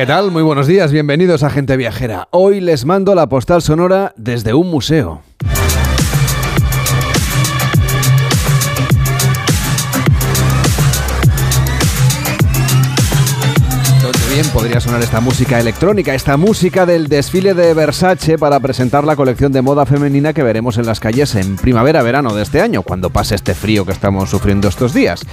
¿Qué tal? Muy buenos días, bienvenidos a Gente Viajera. Hoy les mando la postal sonora desde un museo. bien podría sonar esta música electrónica, esta música del desfile de Versace para presentar la colección de moda femenina que veremos en las calles en primavera-verano de este año, cuando pase este frío que estamos sufriendo estos días.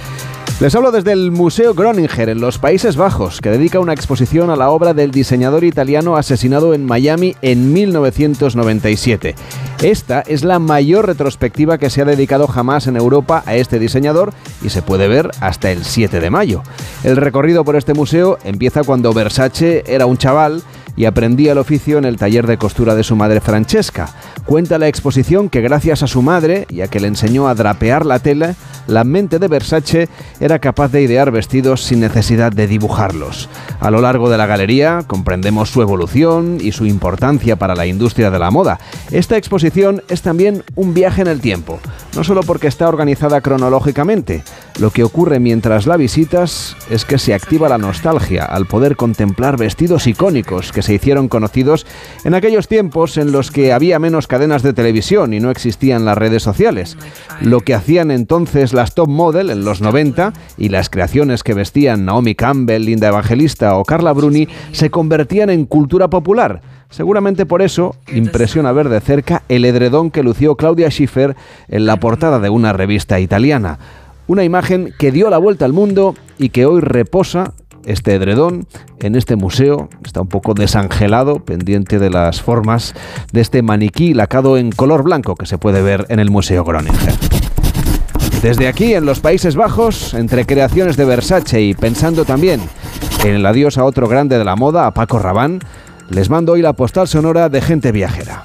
Les hablo desde el Museo Groninger en los Países Bajos, que dedica una exposición a la obra del diseñador italiano asesinado en Miami en 1997. Esta es la mayor retrospectiva que se ha dedicado jamás en Europa a este diseñador y se puede ver hasta el 7 de mayo. El recorrido por este museo empieza cuando Versace era un chaval y aprendía el oficio en el taller de costura de su madre Francesca. Cuenta la exposición que gracias a su madre, ya que le enseñó a drapear la tela, la mente de Versace era capaz de idear vestidos sin necesidad de dibujarlos. A lo largo de la galería comprendemos su evolución y su importancia para la industria de la moda. Esta exposición es también un viaje en el tiempo, no solo porque está organizada cronológicamente. Lo que ocurre mientras la visitas es que se activa la nostalgia al poder contemplar vestidos icónicos que se hicieron conocidos en aquellos tiempos en los que había menos cadenas de televisión y no existían las redes sociales. Lo que hacían entonces las top model en los 90 y las creaciones que vestían Naomi Campbell, Linda Evangelista o Carla Bruni se convertían en cultura popular. Seguramente por eso impresiona ver de cerca el edredón que lució Claudia Schiffer en la portada de una revista italiana. Una imagen que dio la vuelta al mundo y que hoy reposa este edredón en este museo. Está un poco desangelado, pendiente de las formas de este maniquí lacado en color blanco que se puede ver en el Museo Groninger. Desde aquí, en los Países Bajos, entre creaciones de Versace y pensando también en el adiós a otro grande de la moda, a Paco Rabanne, les mando hoy la postal sonora de gente viajera.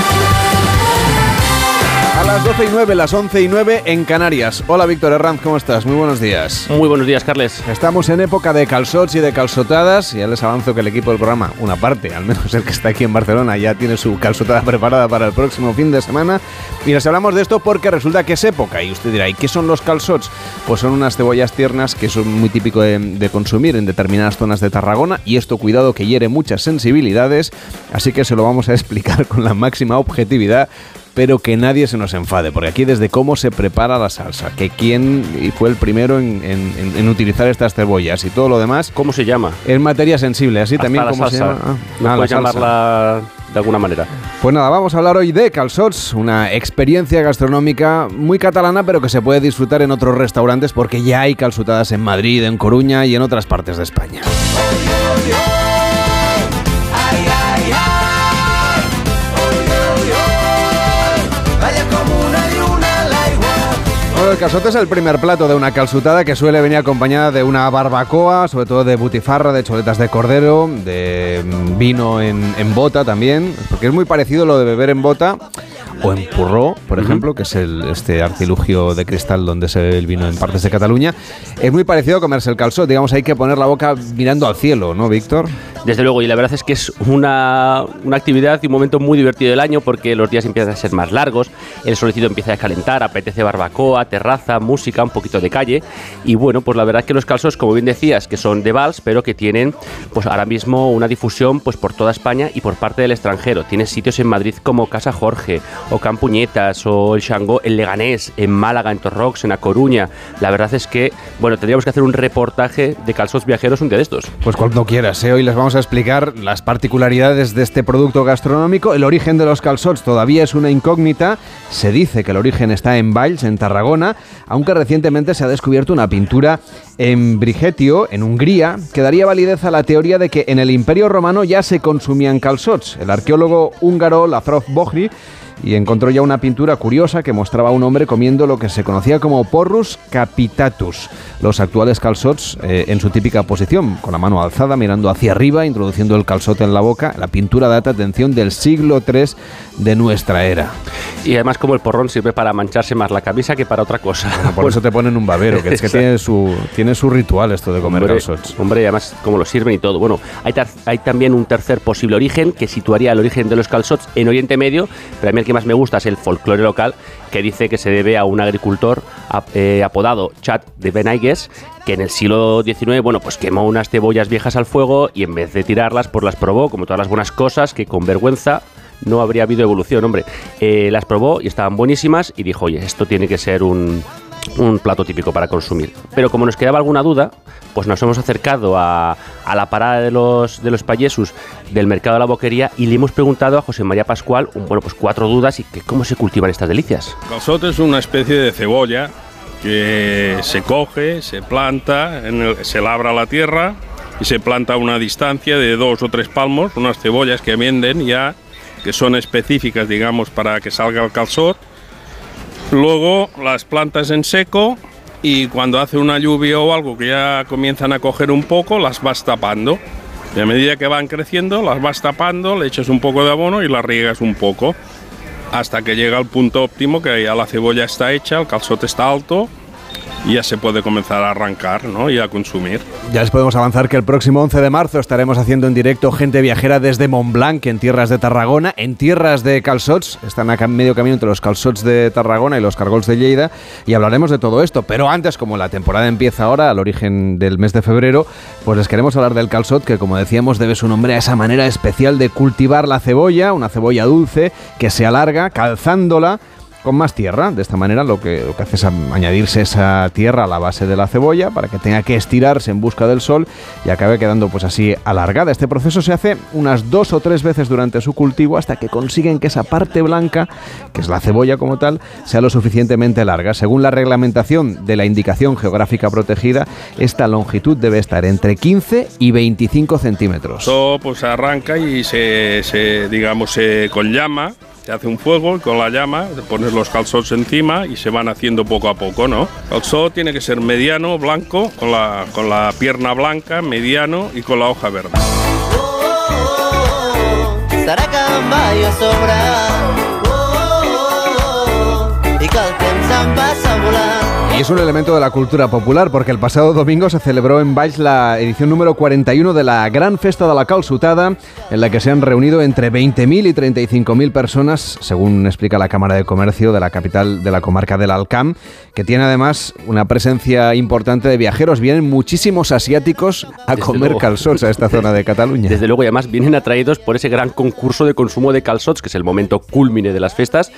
Las 12 y 9, las 11 y 9 en Canarias. Hola Víctor Herranz, ¿cómo estás? Muy buenos días. Muy buenos días, Carles. Estamos en época de calzots y de calzotadas. Ya les avanzo que el equipo del programa, una parte, al menos el que está aquí en Barcelona, ya tiene su calzotada preparada para el próximo fin de semana. Y les hablamos de esto porque resulta que es época. Y usted dirá, ¿y qué son los calzots? Pues son unas cebollas tiernas que son muy típico de, de consumir en determinadas zonas de Tarragona. Y esto, cuidado, que hiere muchas sensibilidades. Así que se lo vamos a explicar con la máxima objetividad pero que nadie se nos enfade, porque aquí desde cómo se prepara la salsa, que quién fue el primero en, utilizar estas cebollas y todo lo demás. ¿Cómo se llama? Es materia sensible, así también como se llama. Ah, no ah, llamarla de alguna manera. Pues nada, vamos a hablar hoy de calzots, una experiencia gastronómica muy catalana, pero que se puede disfrutar en otros restaurantes porque ya hay calzutadas en Madrid, en Coruña y en otras partes de España. El calzote es el primer plato de una calzutada que suele venir acompañada de una barbacoa, sobre todo de butifarra, de choletas de cordero, de mm, vino en, en bota también, porque es muy parecido lo de beber en bota o en Purró, por ejemplo, que es el, este artilugio de cristal donde se bebe el vino en partes de Cataluña. Es muy parecido a comerse el calzot, digamos, hay que poner la boca mirando al cielo, ¿no, Víctor? Desde luego, y la verdad es que es una, una actividad y un momento muy divertido del año porque los días empiezan a ser más largos, el solecito empieza a calentar, apetece barbacoa, terraza, música, un poquito de calle. Y bueno, pues la verdad es que los calzos, como bien decías, que son de vals, pero que tienen pues ahora mismo una difusión pues por toda España y por parte del extranjero. Tiene sitios en Madrid como Casa Jorge o Campuñetas o el Xangó, en Leganés, en Málaga, en Torrox, en A Coruña. La verdad es que, bueno, tendríamos que hacer un reportaje de calzos viajeros un día de estos. Pues cuando quieras, ¿eh? hoy les vamos a explicar las particularidades de este producto gastronómico. El origen de los calzots todavía es una incógnita. Se dice que el origen está en Valls, en Tarragona, aunque recientemente se ha descubierto una pintura en Brigetio, en Hungría, que daría validez a la teoría de que en el Imperio Romano ya se consumían calzots. El arqueólogo húngaro Lafrov Bohri y encontró ya una pintura curiosa que mostraba a un hombre comiendo lo que se conocía como porrus capitatus, los actuales calzots eh, en su típica posición, con la mano alzada, mirando hacia arriba, introduciendo el calzote en la boca. La pintura data, atención, del siglo III de nuestra era. Y además como el porrón sirve para mancharse más la camisa que para otra cosa. por eso te ponen un babero, que es que tiene su, tiene su ritual esto de comer calzots. Hombre, además como lo sirven y todo. Bueno, hay, hay también un tercer posible origen que situaría el origen de los calzots en Oriente Medio, pero a mí el que más me gusta es el folclore local, que dice que se debe a un agricultor eh, apodado Chad de Benaigues, que en el siglo XIX, bueno, pues quemó unas cebollas viejas al fuego y en vez de tirarlas, pues las probó, como todas las buenas cosas, que con vergüenza no habría habido evolución, hombre. Eh, las probó y estaban buenísimas y dijo, oye, esto tiene que ser un, un plato típico para consumir. Pero como nos quedaba alguna duda, pues nos hemos acercado a, la parada de los, de los payesus del mercado de la boquería y le hemos preguntado a José María Pascual, bueno, pues cuatro dudas y cómo se cultivan estas delicias. Calzot es una especie de cebolla que se coge, se planta, se labra la tierra y se planta a una distancia de dos o tres palmos, unas cebollas que venden ya, que son específicas, digamos, para que salga el calzot Luego las plantas en seco y cuando hace una lluvia o algo que ya comienzan a coger un poco, las vas tapando. Y a medida que van creciendo, las vas tapando, le echas un poco de abono y las riegas un poco. Hasta que llega al punto óptimo que ya la cebolla está hecha, el calzote está alto ya se puede comenzar a arrancar ¿no? y a consumir. Ya les podemos avanzar que el próximo 11 de marzo estaremos haciendo en directo Gente Viajera desde Montblanc, en tierras de Tarragona, en tierras de Calzots, están en medio camino entre los Calzots de Tarragona y los Cargols de Lleida, y hablaremos de todo esto. Pero antes, como la temporada empieza ahora, al origen del mes de febrero, pues les queremos hablar del Calzot, que como decíamos debe su nombre a esa manera especial de cultivar la cebolla, una cebolla dulce que se alarga calzándola con más tierra. De esta manera lo que, lo que hace es añadirse esa tierra a la base de la cebolla para que tenga que estirarse en busca del sol y acabe quedando pues así alargada. Este proceso se hace unas dos o tres veces durante su cultivo hasta que consiguen que esa parte blanca, que es la cebolla como tal, sea lo suficientemente larga. Según la reglamentación de la indicación geográfica protegida, esta longitud debe estar entre 15 y 25 centímetros. Todo pues arranca y se, digamos, se con llama se hace un fuego con la llama pones los calzots encima y se van haciendo poco a poco, ¿no? El calzot tiene que ser mediano, blanco, con la, con la pierna blanca, mediano y con la hoja verde. Y es un elemento de la cultura popular porque el pasado domingo se celebró en Valls la edición número 41 de la Gran Festa de la Calçotada, en la que se han reunido entre 20.000 y 35.000 personas, según explica la Cámara de Comercio de la capital de la comarca del Alcam, que tiene además una presencia importante de viajeros. Vienen muchísimos asiáticos a comer calzots a esta zona de Cataluña. Desde luego, y además vienen atraídos por ese gran concurso de consumo de calzots, que es el momento culmine de las fiestas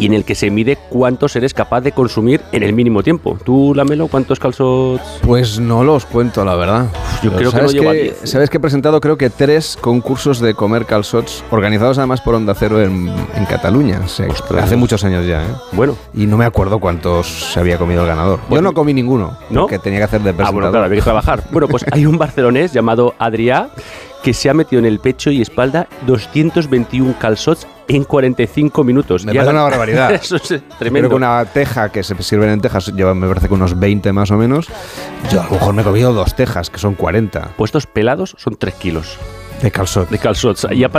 y en el que se mide cuántos eres capaz de consumir en el mínimo tiempo. ¿Tú, Lamelo, cuántos calzots? Pues no los cuento, la verdad. Yo creo que no llevo que, Sabes que he presentado creo que tres concursos de comer calzots, organizados además por Onda Cero en, Cataluña. hace muchos años ya, ¿eh? Bueno. Y no me acuerdo cuántos se había comido el ganador. Yo no comí ninguno. ¿No? Que tenía que hacer de presentador. Ah, bueno, claro, había que trabajar. bueno, pues hay un barcelonés llamado Adrià que se ha metido en el pecho y espalda 221 calzots en 45 minutos. Me parece una barbaridad. Eso es tremendo. Creo que una teja que se sirven en tejas lleva, me parece que unos 20 más o menos. Yo a lo mejor me he comido dos tejas, que son 40. Puestos pelados son 3 kilos. De calzot. De calzots. Y ah,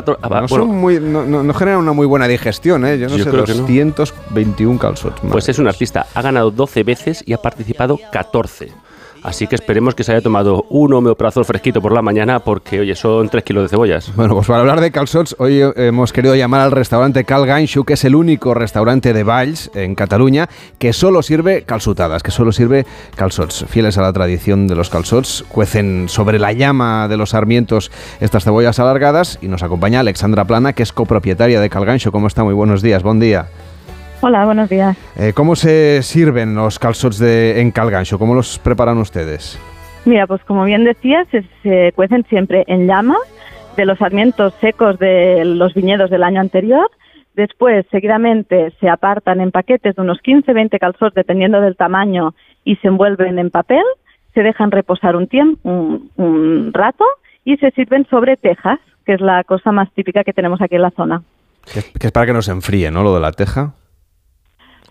no, son muy, no, no, generan una muy buena digestión, ¿eh? Yo no sé, 221 calzots. Pues es un artista. Ha ganado 12 veces y ha participado 14. Así que esperemos que se haya tomado un homeoprazol fresquito por la mañana porque, oye, son tres kilos de cebollas. Bueno, pues para hablar de calzots, hoy hemos querido llamar al restaurante Cal Ganxu, que es el único restaurante de Valls, en Cataluña, que solo sirve calzutadas, que solo sirve calzots. Fieles a la tradición de los calzots, cuecen sobre la llama de los sarmientos estas cebollas alargadas y nos acompaña Alexandra Plana, que es copropietaria de Cal Ganxu. ¿Cómo está? Muy buenos días, buen día. Hola, buenos días. Eh, ¿Cómo se sirven los calzots de, en calgancho? ¿Cómo los preparan ustedes? Mira, pues como bien decías, se, cuecen siempre en llama de los sarmientos secos de los viñedos del año anterior. Después, seguidamente, se apartan en paquetes de unos 15-20 calzots, dependiendo del tamaño, y se envuelven en papel. Se dejan reposar un tiempo, un rato, y se sirven sobre tejas, que es la cosa más típica que tenemos aquí en la zona. Que es, que es para que no se enfríe, ¿no? Lo de la teja.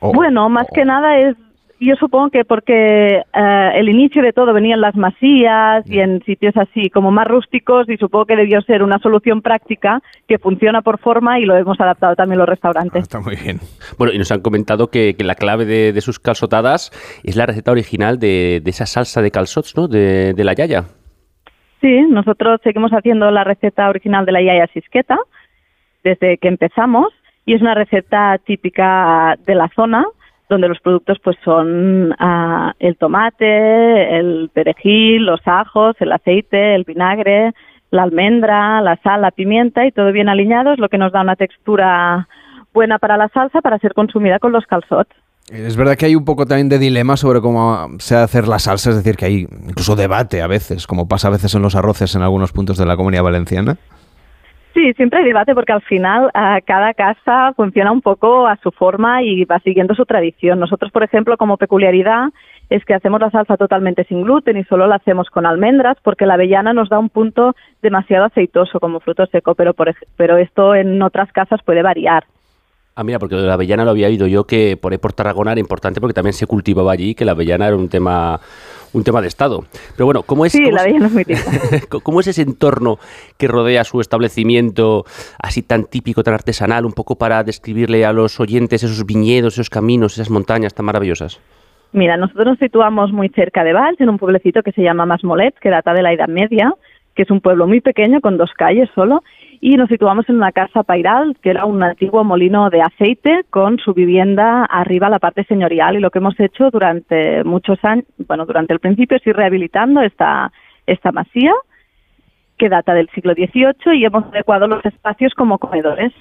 O- bueno, más que nada es, yo supongo que porque eh, el inicio de todo venía en las masías y en sitios así como más rústicos y supongo que debió ser una solución práctica que funciona por forma y lo hemos adaptado también los Ah, restaurantes. está muy bien. Bueno, y nos han comentado que, que la clave de, de sus calzotadas es la receta original de, de esa salsa de calzots, ¿no? De, de la yaya. Sí, nosotros seguimos haciendo la receta original de la yaya sisqueta desde que empezamos y es una receta típica de la zona donde los productos pues son ah, el tomate, el perejil, los ajos, el aceite, el vinagre, la almendra, la sal, la pimienta y todo bien alineado es lo que nos da una textura buena para la salsa para ser consumida con los calzots. Es verdad que hay un poco también de dilema sobre cómo se ha de hacer la salsa, es decir, que hay incluso debate a veces, como pasa a veces en los arroces en algunos puntos de la comunidad valenciana. Sí, siempre hay debate porque al final ah, cada casa funciona un poco a su forma y va siguiendo su tradición. Nosotros, por ejemplo, como peculiaridad es que hacemos la salsa totalmente sin gluten y solo la hacemos con almendras porque la avellana nos da un punto demasiado aceitoso como fruto seco, pero, por, pero esto en otras casas puede variar. Ah, mira, porque lo de la avellana lo había oído yo que por ahí por Tarragona era importante porque también se cultivaba allí, que la avellana era un tema un tema de estado. Pero bueno, ¿cómo es, Sí, cómo la es- avellana es muy. ¿Cómo es ese entorno que rodea su establecimiento así tan típico, tan artesanal, un poco para describirle a los oyentes esos viñedos, esos caminos, esas montañas tan maravillosas? Mira, nosotros nos situamos muy cerca de Valls, en un pueblecito que se llama Masmolet, que data de la Edad Media, que es un pueblo muy pequeño con dos calles solo, y nos situamos en una casa pairal, que era un antiguo molino de aceite con su vivienda arriba, la parte señorial, y lo que hemos hecho durante muchos años, bueno, durante el principio es ir rehabilitando esta, esta masía, que data del siglo XVIII, y hemos adecuado los espacios como comedores.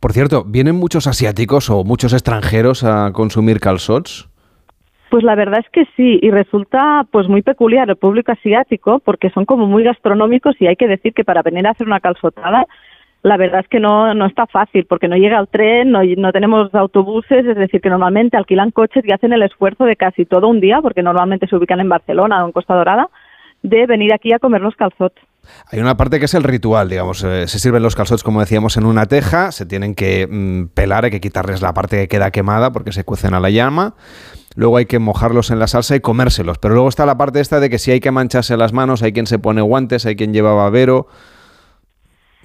Por cierto, ¿vienen muchos asiáticos o muchos extranjeros a consumir calzots? Pues la verdad es que sí, y resulta pues muy peculiar el público asiático porque son como muy gastronómicos y hay que decir que para venir a hacer una calzotada la verdad es que no, no está fácil porque no llega el tren, no, no tenemos autobuses, es decir, que normalmente alquilan coches y hacen el esfuerzo de casi todo un día, porque normalmente se ubican en Barcelona o en Costa Dorada, de venir aquí a comer los calzots. Hay una parte que es el ritual, digamos, eh, se sirven los calzots, como decíamos, en una teja, se tienen que mm, pelar, hay que quitarles la parte que queda quemada porque se cuecen a la llama, luego hay que mojarlos en la salsa y comérselos, pero luego está la parte esta de que si hay que mancharse las manos, hay quien se pone guantes, hay quien lleva babero,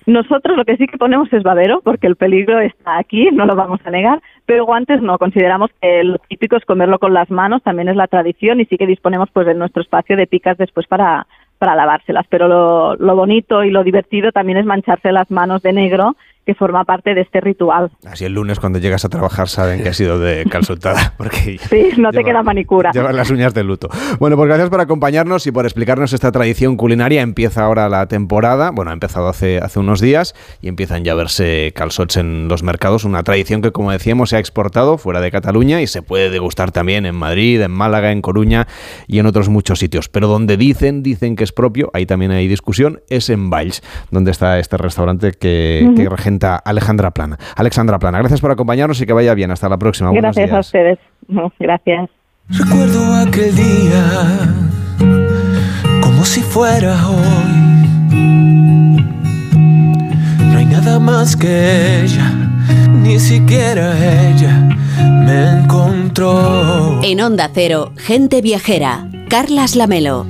Nosotros lo que sí que ponemos es babero, porque el peligro está aquí, no lo vamos a negar, pero guantes no, consideramos que lo típico es comerlo con las manos, también es la tradición y sí que disponemos pues de nuestro espacio de picas después para, para lavárselas, pero lo, lo bonito y lo divertido también es mancharse las manos de negro, que forma parte de este ritual. así el lunes cuando llegas a trabajar saben que ha sido de calzotada, porque Sí, no te queda manicura. Llevan las uñas de luto. Bueno, pues gracias por acompañarnos y por explicarnos esta tradición culinaria. Empieza ahora la temporada, bueno, ha empezado hace, hace unos días y empiezan ya a verse calzots en los mercados. Una tradición que, como decíamos, se ha exportado fuera de Cataluña y se puede degustar también en Madrid, en Málaga, en Coruña y en otros muchos sitios. Pero donde dicen, dicen que es propio, ahí también hay discusión, es en Valls, donde está este restaurante que, que Alejandra Plana. Alexandra Plana, gracias por acompañarnos y que vaya bien. Hasta la próxima. Buenos Gracias a días. ustedes. Gracias. Recuerdo aquel día como si fuera hoy. No hay nada más que ella, ni siquiera ella me encontró. En Onda Cero, Gente Viajera, Carlas Lamelo.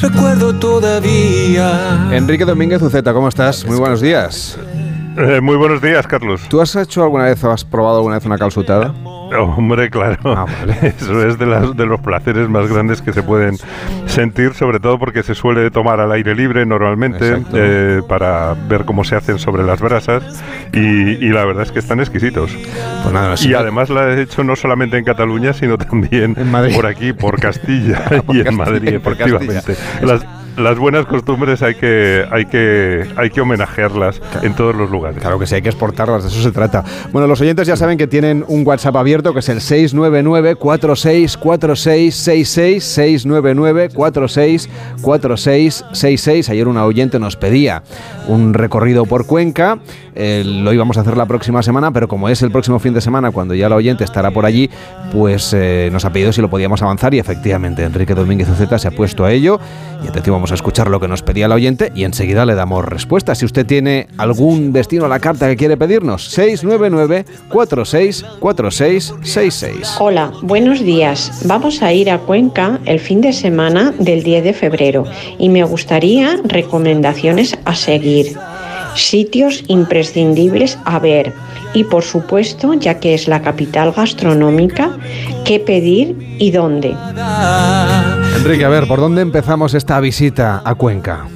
Recuerdo todavía. Enrique Domínguez Uceta, ¿cómo estás? Muy buenos días. Eh, muy buenos días, Carlos. ¿Tú has hecho alguna vez o has probado alguna vez una calzutada? Hombre, claro. Ah, vale. Eso es de, las, de los placeres más grandes que se pueden sentir, sobre todo porque se suele tomar al aire libre normalmente eh, para ver cómo se hacen sobre las brasas y, y la verdad es que están exquisitos. Pues nada. Y además la he hecho no solamente en Cataluña, sino también En Madrid. por aquí, por Castilla Por y en Castilla Madrid, por Castilla. efectivamente. Las, las buenas costumbres hay que, hay que, hay que homenajearlas en todos los lugares. Claro que sí, hay que exportarlas, de eso se trata. Bueno, los oyentes ya saben que tienen un WhatsApp abierto que es el 699-464666, 699-464666. Ayer una oyente nos pedía un recorrido por Cuenca eh, lo íbamos a hacer la próxima semana, pero como es el próximo fin de semana, cuando ya la oyente estará por allí, pues eh, nos ha pedido si lo podíamos avanzar y efectivamente Enrique Domínguez Uceta se ha puesto a ello y atención, vamos a escuchar lo que nos pedía la oyente y enseguida le damos respuesta. Si usted tiene algún destino a la carta que quiere pedirnos, 699 464666. Hola, buenos días. Vamos a ir a Cuenca el fin de semana del 10 de febrero y me gustaría recomendaciones a seguir, sitios imprescindibles a ver y por supuesto, ya que es la capital gastronómica, qué pedir y dónde. Enrique, a ver, ¿por dónde empezamos esta visita a Cuenca?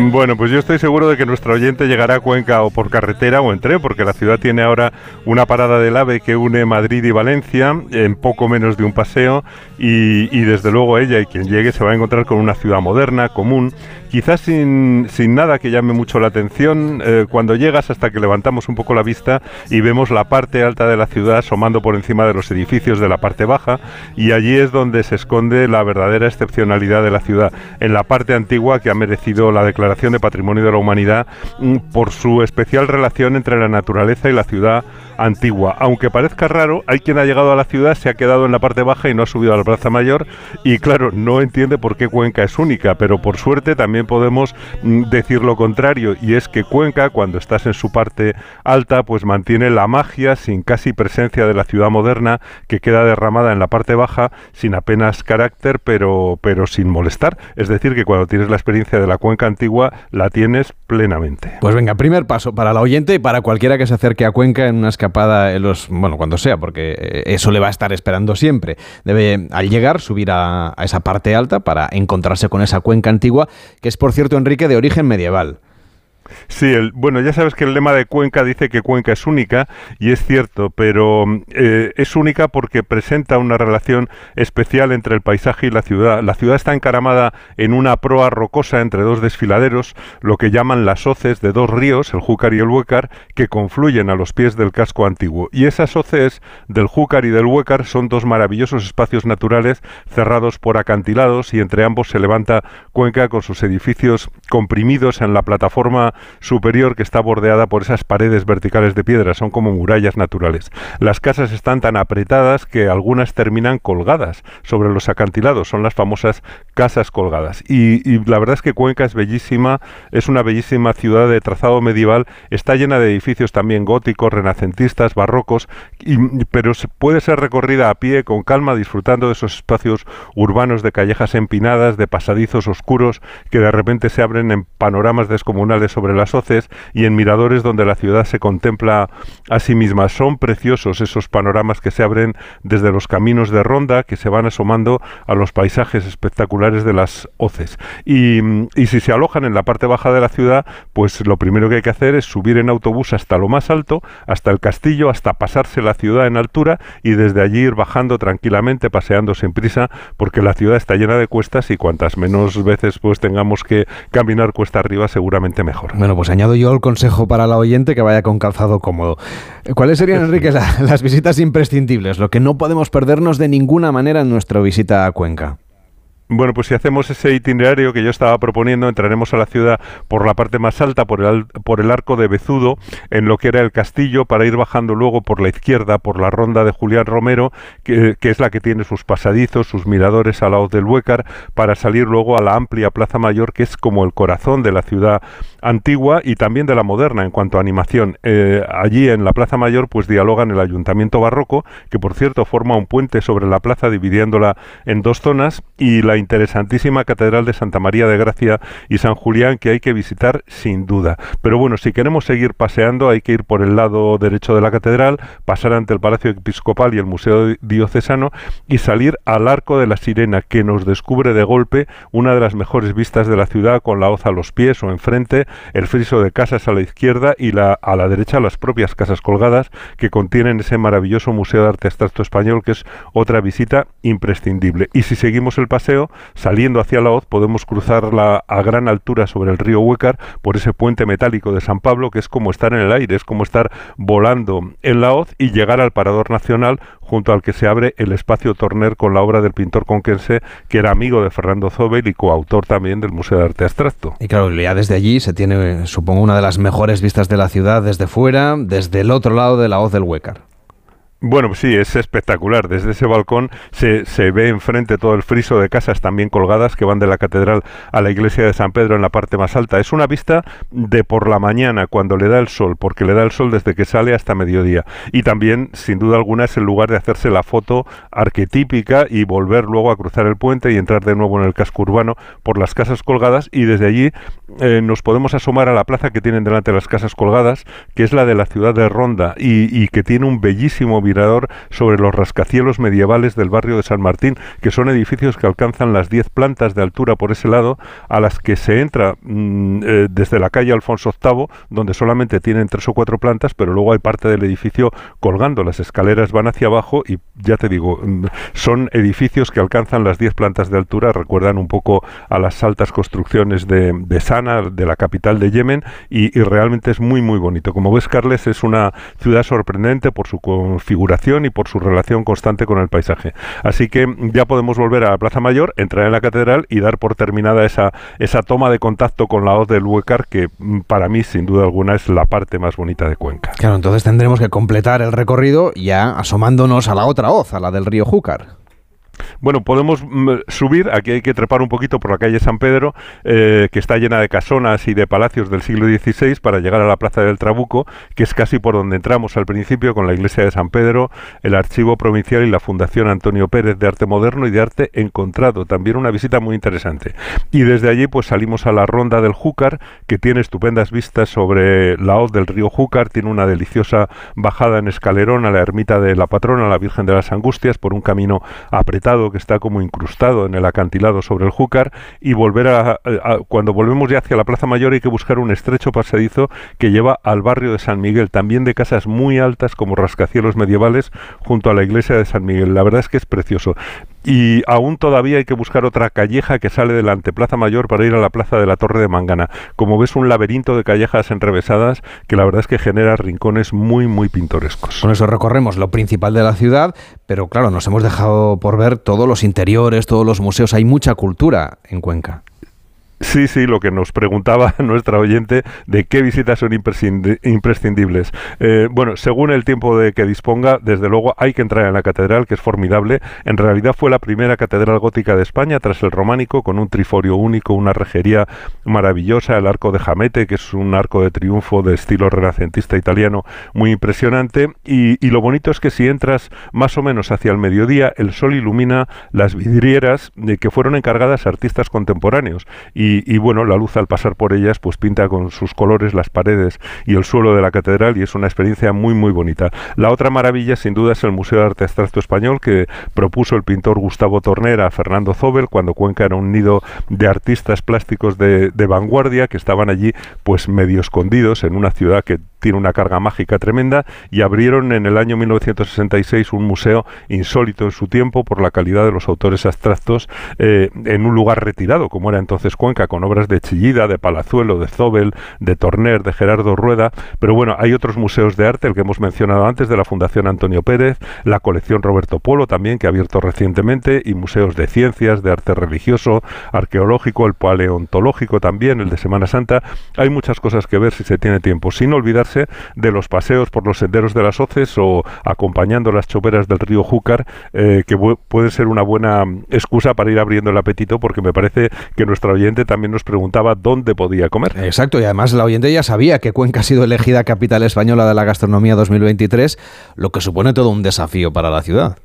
Bueno, pues yo estoy seguro de que nuestro oyente llegará a Cuenca o por carretera o en tren, porque la ciudad tiene ahora una parada del AVE que une Madrid y Valencia en poco menos de un paseo y, y desde luego ella y quien llegue se va a encontrar con una ciudad moderna, común, quizás sin, sin nada que llame mucho la atención eh, cuando llegas hasta que levantamos un poco la vista y vemos la parte alta de la ciudad asomando por encima de los edificios de la parte baja y allí es donde se esconde la verdadera excepcionalidad de la ciudad, en la parte antigua que ha merecido la declaración de Patrimonio de la Humanidad mm, por su especial relación entre la naturaleza y la ciudad antigua. Aunque parezca raro, hay quien ha llegado a la ciudad, se ha quedado en la parte baja y no ha subido a la Plaza Mayor y claro, no entiende por qué Cuenca es única, pero por suerte también podemos mm, decir lo contrario y es que Cuenca cuando estás en su parte alta pues mantiene la magia sin casi presencia de la ciudad moderna que queda derramada en la parte baja sin apenas carácter pero pero sin molestar, es decir que cuando tienes la experiencia de la Cuenca antigua la tienes plenamente. Pues venga, primer paso para la oyente y para cualquiera que se acerque a Cuenca en una escapada en los bueno, cuando sea, porque eh, eso le va a estar esperando siempre. Debe al llegar subir a, a esa parte alta para encontrarse con esa cuenca antigua que es por cierto, Enrique, de origen medieval. Sí, el, bueno, ya sabes que el lema de Cuenca dice que Cuenca es única y es cierto, pero eh, es única porque presenta una relación especial entre el paisaje y la ciudad. La ciudad está encaramada en una proa rocosa entre dos desfiladeros, lo que llaman las hoces de dos ríos, el Júcar y el Huécar, que confluyen a los pies del casco antiguo. Y esas hoces del Júcar y del Huécar son dos maravillosos espacios naturales cerrados por acantilados y entre ambos se levanta Cuenca con sus edificios comprimidos en la plataforma superior que está bordeada por esas paredes verticales de piedra, son como murallas naturales. Las casas están tan apretadas que algunas terminan colgadas sobre los acantilados, son las famosas casas colgadas. Y, la verdad es que Cuenca es bellísima, es una bellísima ciudad de trazado medieval, está llena de edificios también góticos, renacentistas, barrocos, pero puede ser recorrida a pie con calma, disfrutando de esos espacios urbanos de callejas empinadas, de pasadizos oscuros que de repente se abren en panoramas descomunales sobre las hoces y en miradores donde la ciudad se contempla a sí misma. Son preciosos esos panoramas que se abren desde los caminos de ronda que se van asomando a los paisajes espectaculares de las hoces. Y, y si se alojan en la parte baja de la ciudad, pues lo primero que hay que hacer es subir en autobús hasta lo más alto, hasta el castillo, hasta pasarse la ciudad en altura y desde allí ir bajando tranquilamente, paseando sin prisa, porque la ciudad está llena de cuestas y cuantas menos veces pues tengamos que caminar cuesta arriba, seguramente mejor. Bueno, pues añado yo el consejo para la oyente que vaya con calzado cómodo. ¿Cuáles serían, Enrique, la, las visitas imprescindibles? Lo que no podemos perdernos de ninguna manera en nuestra visita a Cuenca. Bueno, pues si hacemos ese itinerario que yo estaba proponiendo, entraremos a la ciudad por la parte más alta, por el, por el arco de Bezudo, en lo que era el castillo, para ir bajando luego por la izquierda, por la ronda de Julián Romero, que, es la que tiene sus pasadizos, sus miradores al lado del Huécar, para salir luego a la amplia Plaza Mayor, que es como el corazón de la ciudad antigua y también de la moderna en cuanto a animación. Eh, allí en la Plaza Mayor, pues dialogan el Ayuntamiento Barroco, que por cierto forma un puente sobre la plaza dividiéndola en dos zonas, y la interesantísima Catedral de Santa María de Gracia y San Julián que hay que visitar sin duda. Pero bueno, si queremos seguir paseando hay que ir por el lado derecho de la catedral, pasar ante el Palacio Episcopal y el Museo Diocesano y salir al Arco de la Sirena que nos descubre de golpe una de las mejores vistas de la ciudad con la hoz a los pies o enfrente, el friso de casas a la izquierda y la, a la derecha las propias casas colgadas que contienen ese maravilloso Museo de Arte Abstracto Español que es otra visita imprescindible. Y si seguimos el paseo, Saliendo hacia la Hoz, podemos cruzarla a gran altura sobre el río Huécar por ese puente metálico de San Pablo, que es como estar en el aire, es como estar volando en la Hoz y llegar al Parador Nacional junto al que se abre el espacio Torner con la obra del pintor conquense que era amigo de Fernando Zobel y coautor también del Museo de Arte Abstracto. Y claro, ya desde allí se tiene, supongo, una de las mejores vistas de la ciudad desde fuera, desde el otro lado de la hoz del Huécar. Bueno, sí, es espectacular. Desde ese balcón se, se, ve enfrente todo el friso de casas también colgadas que van de la catedral a la iglesia de San Pedro en la parte más alta. Es una vista de por la mañana, cuando le da el sol, porque le da el sol desde que sale hasta mediodía. Y también, sin duda alguna, es el lugar de hacerse la foto arquetípica y volver luego a cruzar el puente y entrar de nuevo en el casco urbano por las casas colgadas. Y desde allí eh, nos podemos asomar a la plaza que tienen delante las casas colgadas, que es la de la ciudad de Ronda y, y que tiene un bellísimo sobre los rascacielos medievales del barrio de San Martín, que son edificios que alcanzan las 10 plantas de altura por ese lado, a las que se entra mm, eh, desde la calle Alfonso VIII, donde solamente tienen tres o cuatro plantas, pero luego hay parte del edificio colgando. Las escaleras van hacia abajo y ya te digo, mm, son edificios que alcanzan las 10 plantas de altura, recuerdan un poco a las altas construcciones de, Sana, de la capital de Yemen, y realmente es muy, muy bonito. Como ves, Carles, es una ciudad sorprendente por su configuración y por su relación constante con el paisaje. Así que ya podemos volver a la Plaza Mayor, entrar en la catedral y dar por terminada esa, esa toma de contacto con la hoz del Huecar, que mm, para mí, sin duda alguna, es la parte más bonita de Cuenca. Claro, entonces tendremos que completar el recorrido ya asomándonos a la otra hoz, a la del río Júcar. Bueno, podemos mm, subir, aquí hay que trepar un poquito por la calle San Pedro, eh, que está llena de casonas y de palacios del siglo XVI, para llegar a la Plaza del Trabuco, que es casi por donde entramos al principio, con la iglesia de San Pedro, el Archivo Provincial y la Fundación Antonio Pérez de Arte Moderno y de Arte Encontrado. También una visita muy interesante. Y desde allí, pues salimos a la Ronda del Júcar, que tiene estupendas vistas sobre la hoz del río Júcar, tiene una deliciosa bajada en escalerón a la ermita de la patrona, la Virgen de las Angustias, por un camino apretado que está como incrustado en el acantilado sobre el Júcar y volver a, cuando volvemos ya hacia la Plaza Mayor hay que buscar un estrecho pasadizo que lleva al barrio de San Miguel, también de casas muy altas como rascacielos medievales junto a la iglesia de San Miguel. La verdad es que es precioso y aún todavía hay que buscar otra calleja que sale de la anteplaza mayor para ir a la plaza de la Torre de Mangana. Como ves, un laberinto de callejas enrevesadas que la verdad es que genera rincones muy, muy pintorescos. Con eso recorremos lo principal de la ciudad, pero claro, nos hemos dejado por ver todos los interiores, todos los museos. Hay mucha cultura en Cuenca. Sí, sí, lo que nos preguntaba nuestra oyente de qué visitas son imprescindibles. Eh, bueno, según el tiempo de que disponga, desde luego hay que entrar en la catedral, que es formidable. En realidad fue la primera catedral gótica de España tras el románico, con un triforio único, una rejería maravillosa, el arco de Jamete, que es un arco de triunfo de estilo renacentista italiano muy impresionante. Y, lo bonito es que si entras más o menos hacia el mediodía, el sol ilumina las vidrieras de que fueron encargadas artistas contemporáneos. Y y, bueno, la luz al pasar por ellas pues pinta con sus colores las paredes y el suelo de la catedral y es una experiencia muy muy bonita. La otra maravilla sin duda es el Museo de Arte Abstracto Español que propuso el pintor Gustavo Tornera a Fernando Zobel cuando Cuenca era un nido de artistas plásticos de, vanguardia que estaban allí pues medio escondidos en una ciudad que tiene una carga mágica tremenda y abrieron en el año 1966 un museo insólito en su tiempo por la calidad de los autores abstractos eh, en un lugar retirado como era entonces Cuenca con obras de Chillida, de Palazuelo, de Zobel, de Torner, de Gerardo Rueda, pero bueno, hay otros museos de arte, el que hemos mencionado antes de la Fundación Antonio Pérez, la colección Roberto Polo también que ha abierto recientemente y museos de ciencias, de arte religioso, arqueológico, el paleontológico también, el de Semana Santa, hay muchas cosas que ver si se tiene tiempo, sin olvidar de los paseos por los senderos de las hoces o acompañando las choperas del río Júcar, eh, que puede ser una buena excusa para ir abriendo el apetito, porque me parece que nuestra oyente también nos preguntaba dónde podía comer. Exacto, y además la oyente ya sabía que Cuenca ha sido elegida capital española de la gastronomía 2023, lo que supone todo un desafío para la ciudad.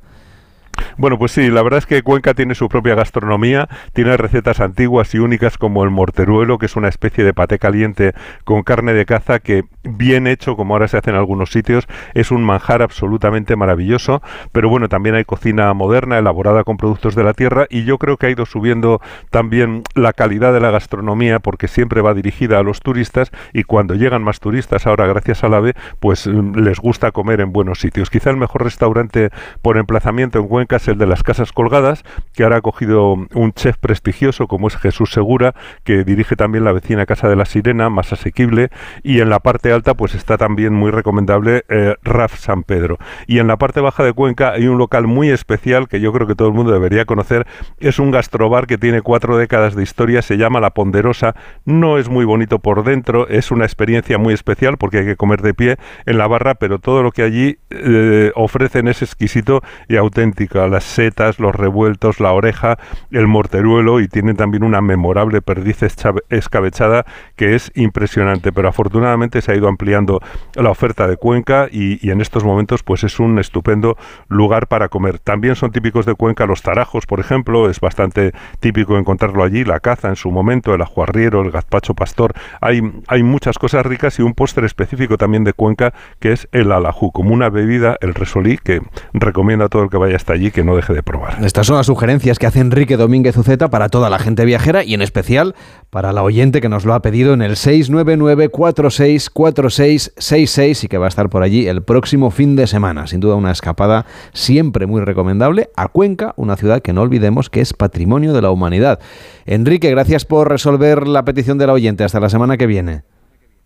Bueno, pues sí, la verdad es que Cuenca tiene su propia gastronomía, tiene recetas antiguas y únicas como el morteruelo, que es una especie de paté caliente con carne de caza que, bien hecho, como ahora se hace en algunos sitios, es un manjar absolutamente maravilloso. Pero bueno, también hay cocina moderna, elaborada con productos de la tierra, y yo creo que ha ido subiendo también la calidad de la gastronomía, porque siempre va dirigida a los turistas, y cuando llegan más turistas, ahora gracias al AVE, pues mm, les gusta comer en buenos sitios. Quizá el mejor restaurante por emplazamiento en Cuenca Es el de las casas colgadas, que ahora ha cogido un chef prestigioso como es Jesús Segura, que dirige también la vecina Casa de la Sirena, más asequible, y en la parte alta pues está también muy recomendable eh, Raf San Pedro. Y en la parte baja de Cuenca hay un local muy especial que yo creo que todo el mundo debería conocer, es un gastrobar que tiene cuatro décadas de historia, se llama La Ponderosa, no es muy bonito por dentro, es una experiencia muy especial porque hay que comer de pie en la barra, pero todo lo que allí eh, ofrecen es exquisito y auténtico, las setas, los revueltos, la oreja, el morteruelo y tienen también una memorable perdiz escabechada que es impresionante, pero afortunadamente se ha ido ampliando la oferta de Cuenca y, en estos momentos pues es un estupendo lugar para comer. También son típicos de Cuenca los tarajos, por ejemplo, es bastante típico encontrarlo allí, la caza en su momento, el ajuarriero, el gazpacho pastor, hay, hay muchas cosas ricas y un postre específico también de Cuenca que es el alajú, como una bebida, el resolí, que recomiendo a todo el que vaya hasta allí que no deje de probar. Estas son las sugerencias que hace Enrique Domínguez Uceta para toda la gente viajera y en especial para la oyente que nos lo ha pedido en el 699-464666 y que va a estar por allí el próximo fin de semana. Sin duda una escapada siempre muy recomendable a Cuenca, una ciudad que no olvidemos que es patrimonio de la humanidad. Enrique, gracias por resolver la petición de la oyente. Hasta la semana que viene.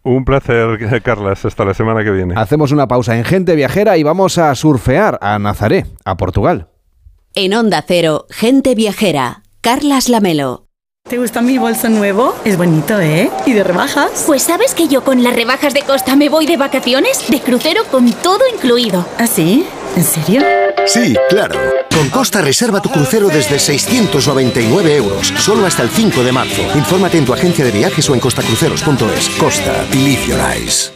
Un placer, Carlas. Hasta la semana que viene. Hacemos una pausa en Gente Viajera y vamos a surfear a Nazaré, a Portugal. En Onda Cero, Gente Viajera, Carlas Lamelo. ¿Te gusta mi bolso nuevo? Es bonito, ¿eh? ¿Y de rebajas? Pues sabes que yo con las rebajas de Costa me voy de vacaciones, de crucero con todo incluido. ¿Ah, sí? ¿En serio? Sí, claro. Con Costa reserva tu crucero desde 699 euros, solo hasta el 5 de marzo. Infórmate en tu agencia de viajes o en costacruceros.es. Costa, live your eyes.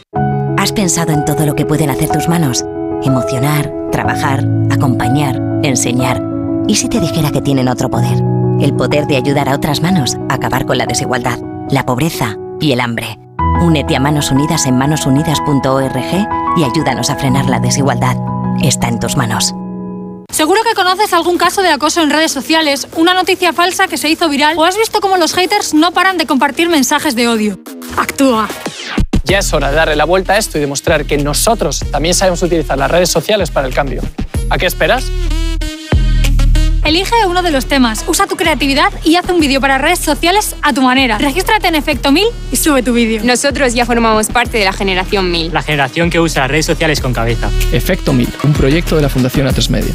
¿Has pensado en todo lo que pueden hacer tus manos? Emocionar, trabajar, acompañar, enseñar. ¿Y si te dijera que tienen otro poder? el poder de ayudar a otras manos a acabar con la desigualdad, la pobreza y el hambre. Únete a Manos Unidas en manosunidas.org y ayúdanos a frenar la desigualdad. Está en tus manos. Seguro que conoces algún caso de acoso en redes sociales, una noticia falsa que se hizo viral o has visto cómo los haters no paran de compartir mensajes de odio. Actúa. Ya es hora de darle la vuelta a esto y demostrar que nosotros también sabemos utilizar las redes sociales para el cambio. ¿A qué esperas? Elige uno de los temas, usa tu creatividad y haz un vídeo para redes sociales a tu manera. Regístrate en Efecto 1000 y sube tu vídeo. Nosotros ya formamos parte de la generación 1000. La generación que usa redes sociales con cabeza. Efecto 1000, un proyecto de la Fundación A3 Media.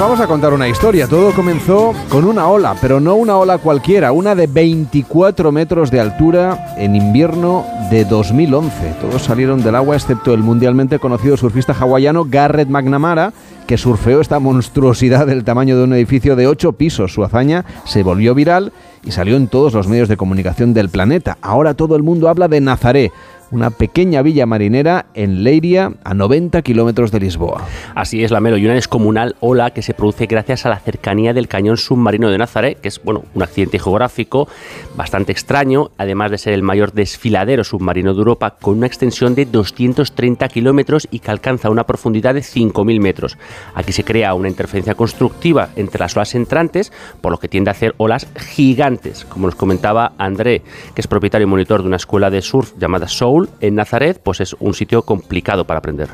Vamos a contar una historia. Todo comenzó con una ola, pero no una ola cualquiera, una de 24 metros de altura en invierno de 2011. Todos salieron del agua excepto el mundialmente conocido surfista hawaiano Garrett McNamara, que surfeó esta monstruosidad del tamaño de un edificio de 8 pisos. Su hazaña se volvió viral y salió en todos los medios de comunicación del planeta. Ahora todo el mundo habla de Nazaré una pequeña villa marinera en Leiria, a 90 kilómetros de Lisboa. Así es, Lamelo, y una descomunal ola que se produce gracias a la cercanía del cañón submarino de Nazaret, que es bueno, un accidente geográfico bastante extraño, además de ser el mayor desfiladero submarino de Europa, con una extensión de 230 kilómetros y que alcanza una profundidad de 5.000 metros. Aquí se crea una interferencia constructiva entre las olas entrantes, por lo que tiende a hacer olas gigantes. Como nos comentaba André, que es propietario y monitor de una escuela de surf llamada Soul en Nazaret, pues es un sitio complicado para aprender.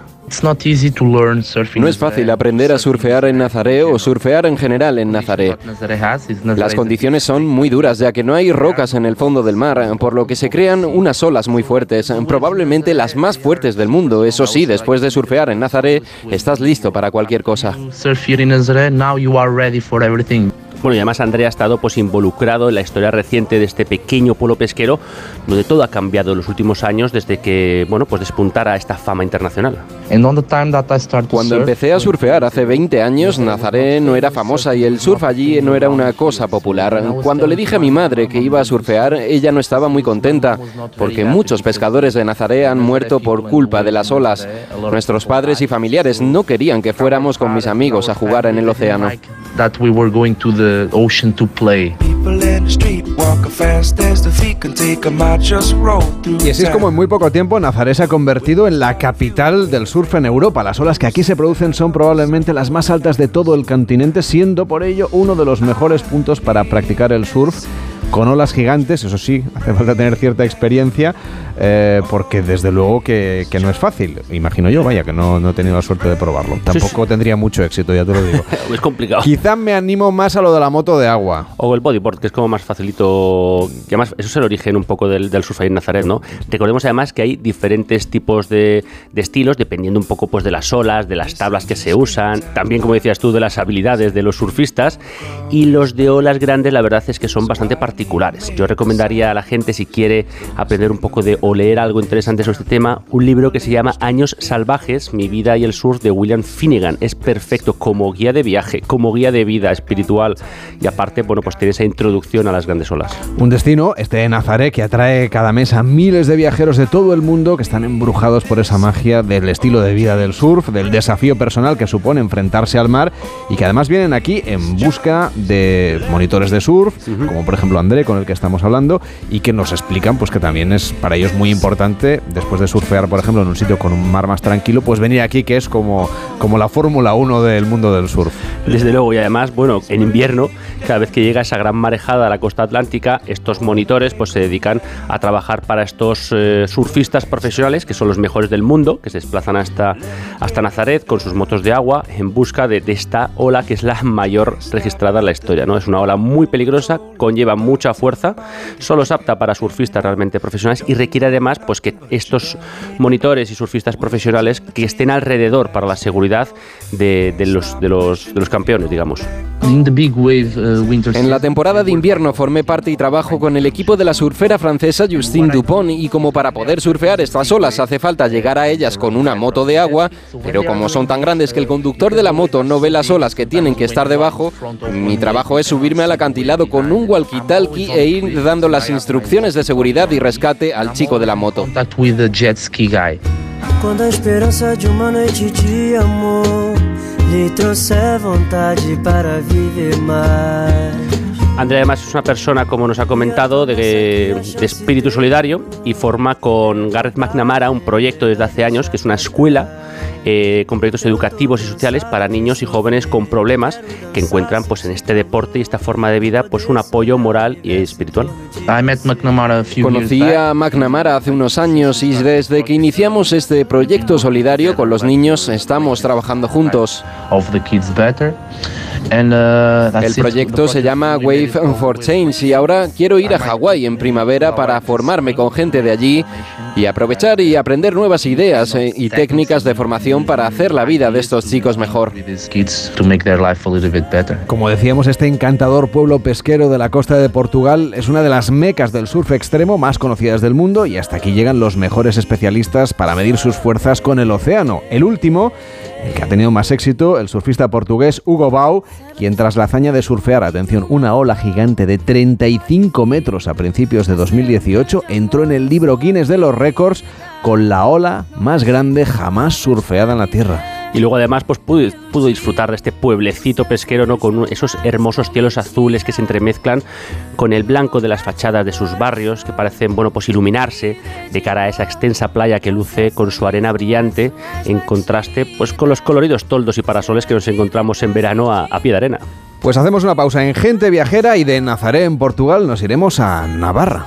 No es fácil aprender a surfear en Nazaret o surfear en general en Nazaret. Las condiciones son muy duras ya que no hay rocas en el fondo del mar, por lo que se crean unas olas muy fuertes, probablemente las más fuertes del mundo. Eso sí, después de surfear en Nazaret, estás listo para cualquier cosa. Bueno, y además Andrea ha estado pues involucrado en la historia reciente de este pequeño pueblo pesquero, donde todo ha cambiado en los últimos años desde que, bueno, pues despuntara esta fama internacional. Cuando empecé a surfear hace 20 años, Nazaret no era famosa y el surf allí no era una cosa popular. Cuando le dije a mi madre que iba a surfear, ella no estaba muy contenta, porque muchos pescadores de Nazaret han muerto por culpa de las olas. Nuestros padres y familiares no querían que fuéramos con mis amigos a jugar en el océano. Y así es como en muy poco tiempo Nazaret se ha convertido en la capital del surf en Europa. Las olas que aquí se producen son probablemente las más altas de todo el continente, siendo por ello uno de los mejores puntos para practicar el surf con olas gigantes, eso sí, hace falta tener cierta experiencia, eh, porque desde luego que, que, no es fácil, imagino yo, vaya, que no, no he tenido la suerte de probarlo. Tampoco Sí, sí. tendría mucho éxito, ya te lo digo. es complicado. Quizás me animo más a lo de la moto de agua. O el bodyboard, que es como más facilito. Que además, eso es el origen un poco del, del surf ahí en Nazaret, ¿no? Recordemos además que hay diferentes tipos de, de estilos, dependiendo un poco pues, de las olas, de las tablas que se usan, también, como decías tú, de las habilidades de los surfistas. Y los de olas grandes, la verdad es que son bastante particulares. Yo recomendaría a la gente, si quiere aprender un poco de o leer algo interesante sobre este tema, un libro que se llama Años Salvajes, Mi vida y el surf de William Finnegan. Es perfecto como guía de viaje, como guía de vida espiritual. Y aparte, bueno, pues tiene esa introducción a las grandes olas. Un destino, este de Nazaret, que atrae cada mes a miles de viajeros de todo el mundo que están embrujados por esa magia del estilo de vida del surf, del desafío personal que supone enfrentarse al mar y que además vienen aquí en busca de monitores de surf, como por ejemplo Con el que estamos hablando, y que nos explican pues que también es para ellos muy importante, después de surfear, por ejemplo, en un sitio con un mar más tranquilo, pues venir aquí que es como, como la Fórmula 1 del mundo del surf. Desde luego, y además, bueno, en invierno, cada vez que llega esa gran marejada a la costa atlántica, estos monitores pues se dedican a trabajar para estos eh, surfistas profesionales, que son los mejores del mundo, que se desplazan hasta, hasta Nazaret con sus motos de agua en busca de, esta ola que es la mayor registrada en la historia. ¿no? Es una ola muy peligrosa, conlleva mucha fuerza, solo es apta para surfistas realmente profesionales y requiere además pues, que estos monitores y surfistas profesionales que estén alrededor para la seguridad de, de los, de, los, de los campeones, digamos. En la temporada de invierno formé parte y trabajo con el equipo de la surfera francesa Justine Dupont y como para poder surfear estas olas hace falta llegar a ellas con una moto de agua, pero como son tan grandes que el conductor de la moto no ve las olas que tienen que estar debajo, mi trabajo es subirme al acantilado con un e ir dando las instrucciones de seguridad y rescate al chico de la moto. De de amor vontade para viver mais. Andrea además es una persona, como nos ha comentado, de, de, espíritu solidario y forma con Gareth McNamara un proyecto desde hace años que es una escuela eh, con proyectos educativos y sociales para niños y jóvenes con problemas que encuentran pues en este deporte y esta forma de vida pues un apoyo moral y espiritual. Conocí a McNamara hace unos años y desde que iniciamos este proyecto solidario con los niños estamos trabajando juntos. El proyecto se llama Wave for Change y ahora quiero ir a Hawái en primavera para formarme con gente de allí y aprovechar y aprender nuevas ideas eh, y técnicas de formación para hacer la vida de estos chicos mejor. Como decíamos, este encantador pueblo pesquero de la costa de Portugal es una de las mecas del surf extremo más conocidas del mundo y hasta aquí llegan los mejores especialistas para medir sus fuerzas con el océano. El último, el que ha tenido más éxito, el surfista portugués Hugo Bau, quien tras la hazaña de surfear, atención, una ola gigante de 35 metros a principios de 2018, entró en el libro Guinness de los récords con la ola más grande jamás surfeada en la Tierra. Y luego además pues pudo, pudo, disfrutar de este pueblecito pesquero ¿no? con esos hermosos cielos azules que se entremezclan con el blanco de las fachadas de sus barrios que parecen bueno pues iluminarse de cara a esa extensa playa que luce con su arena brillante en contraste pues con los coloridos toldos y parasoles que nos encontramos en verano a, a pie de arena. Pues hacemos una pausa en Gente Viajera y de Nazaré en Portugal nos iremos a Navarra.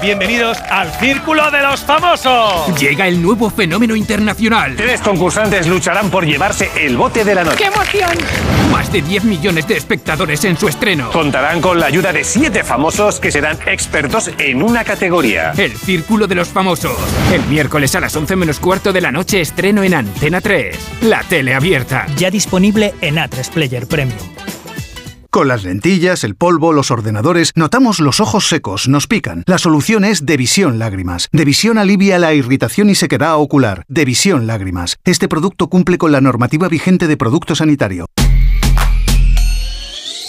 Bienvenidos al Círculo de los Famosos. Llega el nuevo fenómeno internacional. Tres concursantes lucharán por llevarse el bote de la noche. ¡Qué emoción! Más de 10 millones de espectadores en su estreno. Contarán con la ayuda de siete famosos que serán expertos en una categoría. El Círculo de los Famosos. El miércoles a las 11 menos cuarto de la noche estreno en Antena 3. La tele abierta. Ya disponible en A3 Player Premium. Con las lentillas, el polvo, los ordenadores, notamos los ojos secos, nos pican. La solución es Devisión Lágrimas. Devisión alivia la irritación y sequedad ocular. Devisión Lágrimas. Este producto cumple con la normativa vigente de producto sanitario.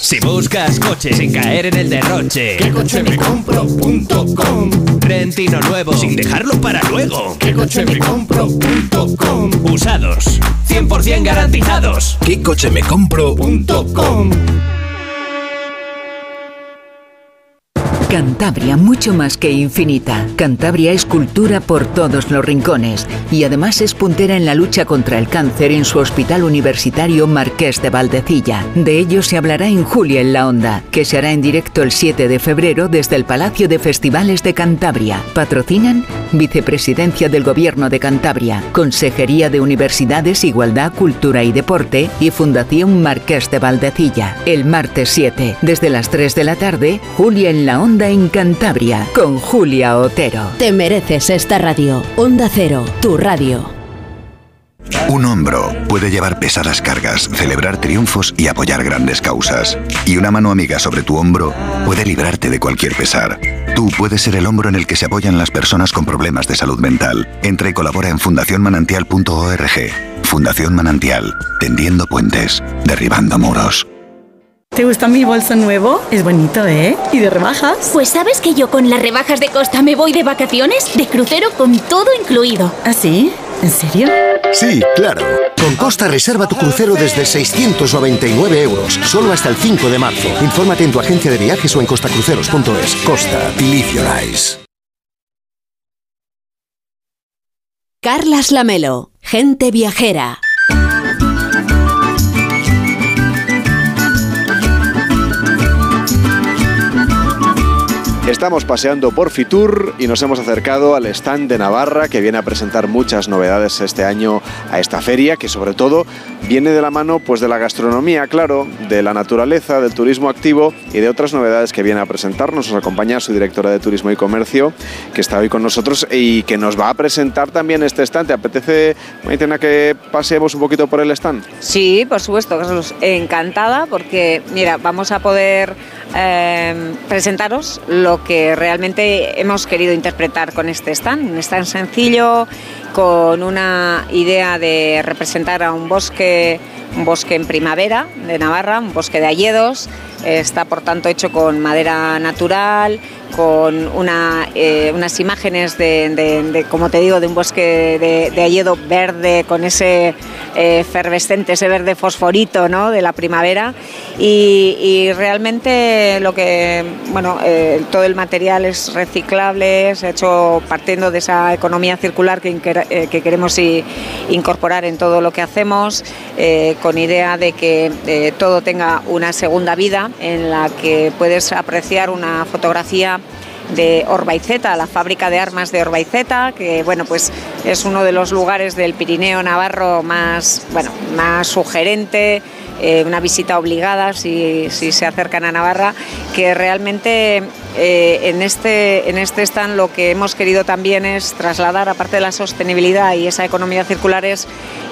Si buscas coche sin caer en el derroche, ¿qué coche me compro.com? Rentino nuevo sin dejarlo para luego, ¿qué coche me compro.com? Usados, 100% garantizados, ¿qué coche me compro.com? Cantabria, mucho más que infinita. Cantabria es cultura por todos los rincones y además es puntera en la lucha contra el cáncer en su hospital universitario Marqués de Valdecilla. De ello se hablará en Julia en la Onda, que se hará en directo el 7 de febrero desde el Palacio de Festivales de Cantabria. Patrocinan Vicepresidencia del Gobierno de Cantabria, Consejería de Universidades, Igualdad, Cultura y Deporte y Fundación Marqués de Valdecilla. El martes 7, desde las 3 de la tarde, Julia en la Onda en Cantabria con Julia Otero. Te mereces esta radio. Onda Cero, tu radio. Un hombro puede llevar pesadas cargas, celebrar triunfos y apoyar grandes causas. Y una mano amiga sobre tu hombro puede librarte de cualquier pesar. Tú puedes ser el hombro en el que se apoyan las personas con problemas de salud mental. Entra y colabora en fundacionmanantial.org. Fundación Manantial, tendiendo puentes, derribando muros. ¿Te gusta mi bolso nuevo? Es bonito, ¿eh? ¿Y de rebajas? Pues sabes que yo con las rebajas de Costa me voy de vacaciones, de crucero con todo incluido. ¿Ah, sí? ¿En serio? Sí, claro. Con Costa reserva tu crucero desde 699 euros, solo hasta el 5 de marzo. Infórmate en tu agencia de viajes o en costacruceros.es. Costa, believe your eyes. Carlas Lamelo, gente viajera. Estamos paseando por Fitur y nos hemos acercado al stand de Navarra que viene a presentar muchas novedades este año a esta feria, que sobre todo viene de la mano pues de la gastronomía, claro, de la naturaleza, del turismo activo y de otras novedades que viene a presentarnos. Nos acompaña su directora de Turismo y Comercio, que está hoy con nosotros y que nos va a presentar también este stand. ¿Te apetece, Maitena, que paseemos un poquito por el stand? Sí, por supuesto, Carlos. Encantada porque, mira, vamos a poder eh, presentaros lo que realmente hemos querido interpretar con este stand. Un stand sencillo, con una idea de representar a un bosque, un bosque en primavera de Navarra, un bosque de hayedos. Está por tanto hecho con madera natural, con eh, unas imágenes de, de- como te digo, de un bosque de, de hayedo verde, con ese eh, efervescente, ese verde fosforito ¿no? de la primavera. Y, realmente lo que, bueno, eh, todo el material es reciclable, se ha hecho partiendo de esa economía circular que, eh, que queremos incorporar en todo lo que hacemos, eh, con idea de que eh, todo tenga una segunda vida en la que puedes apreciar una fotografía de Orbaiceta, la fábrica de armas de Orbaiceta, que bueno, pues es uno de los lugares del Pirineo Navarro más, bueno, más sugerente, eh, una visita obligada si, se acercan a Navarra, que realmente eh, en, este, en este stand lo que hemos querido también es trasladar, aparte de la sostenibilidad y esa economía circular, es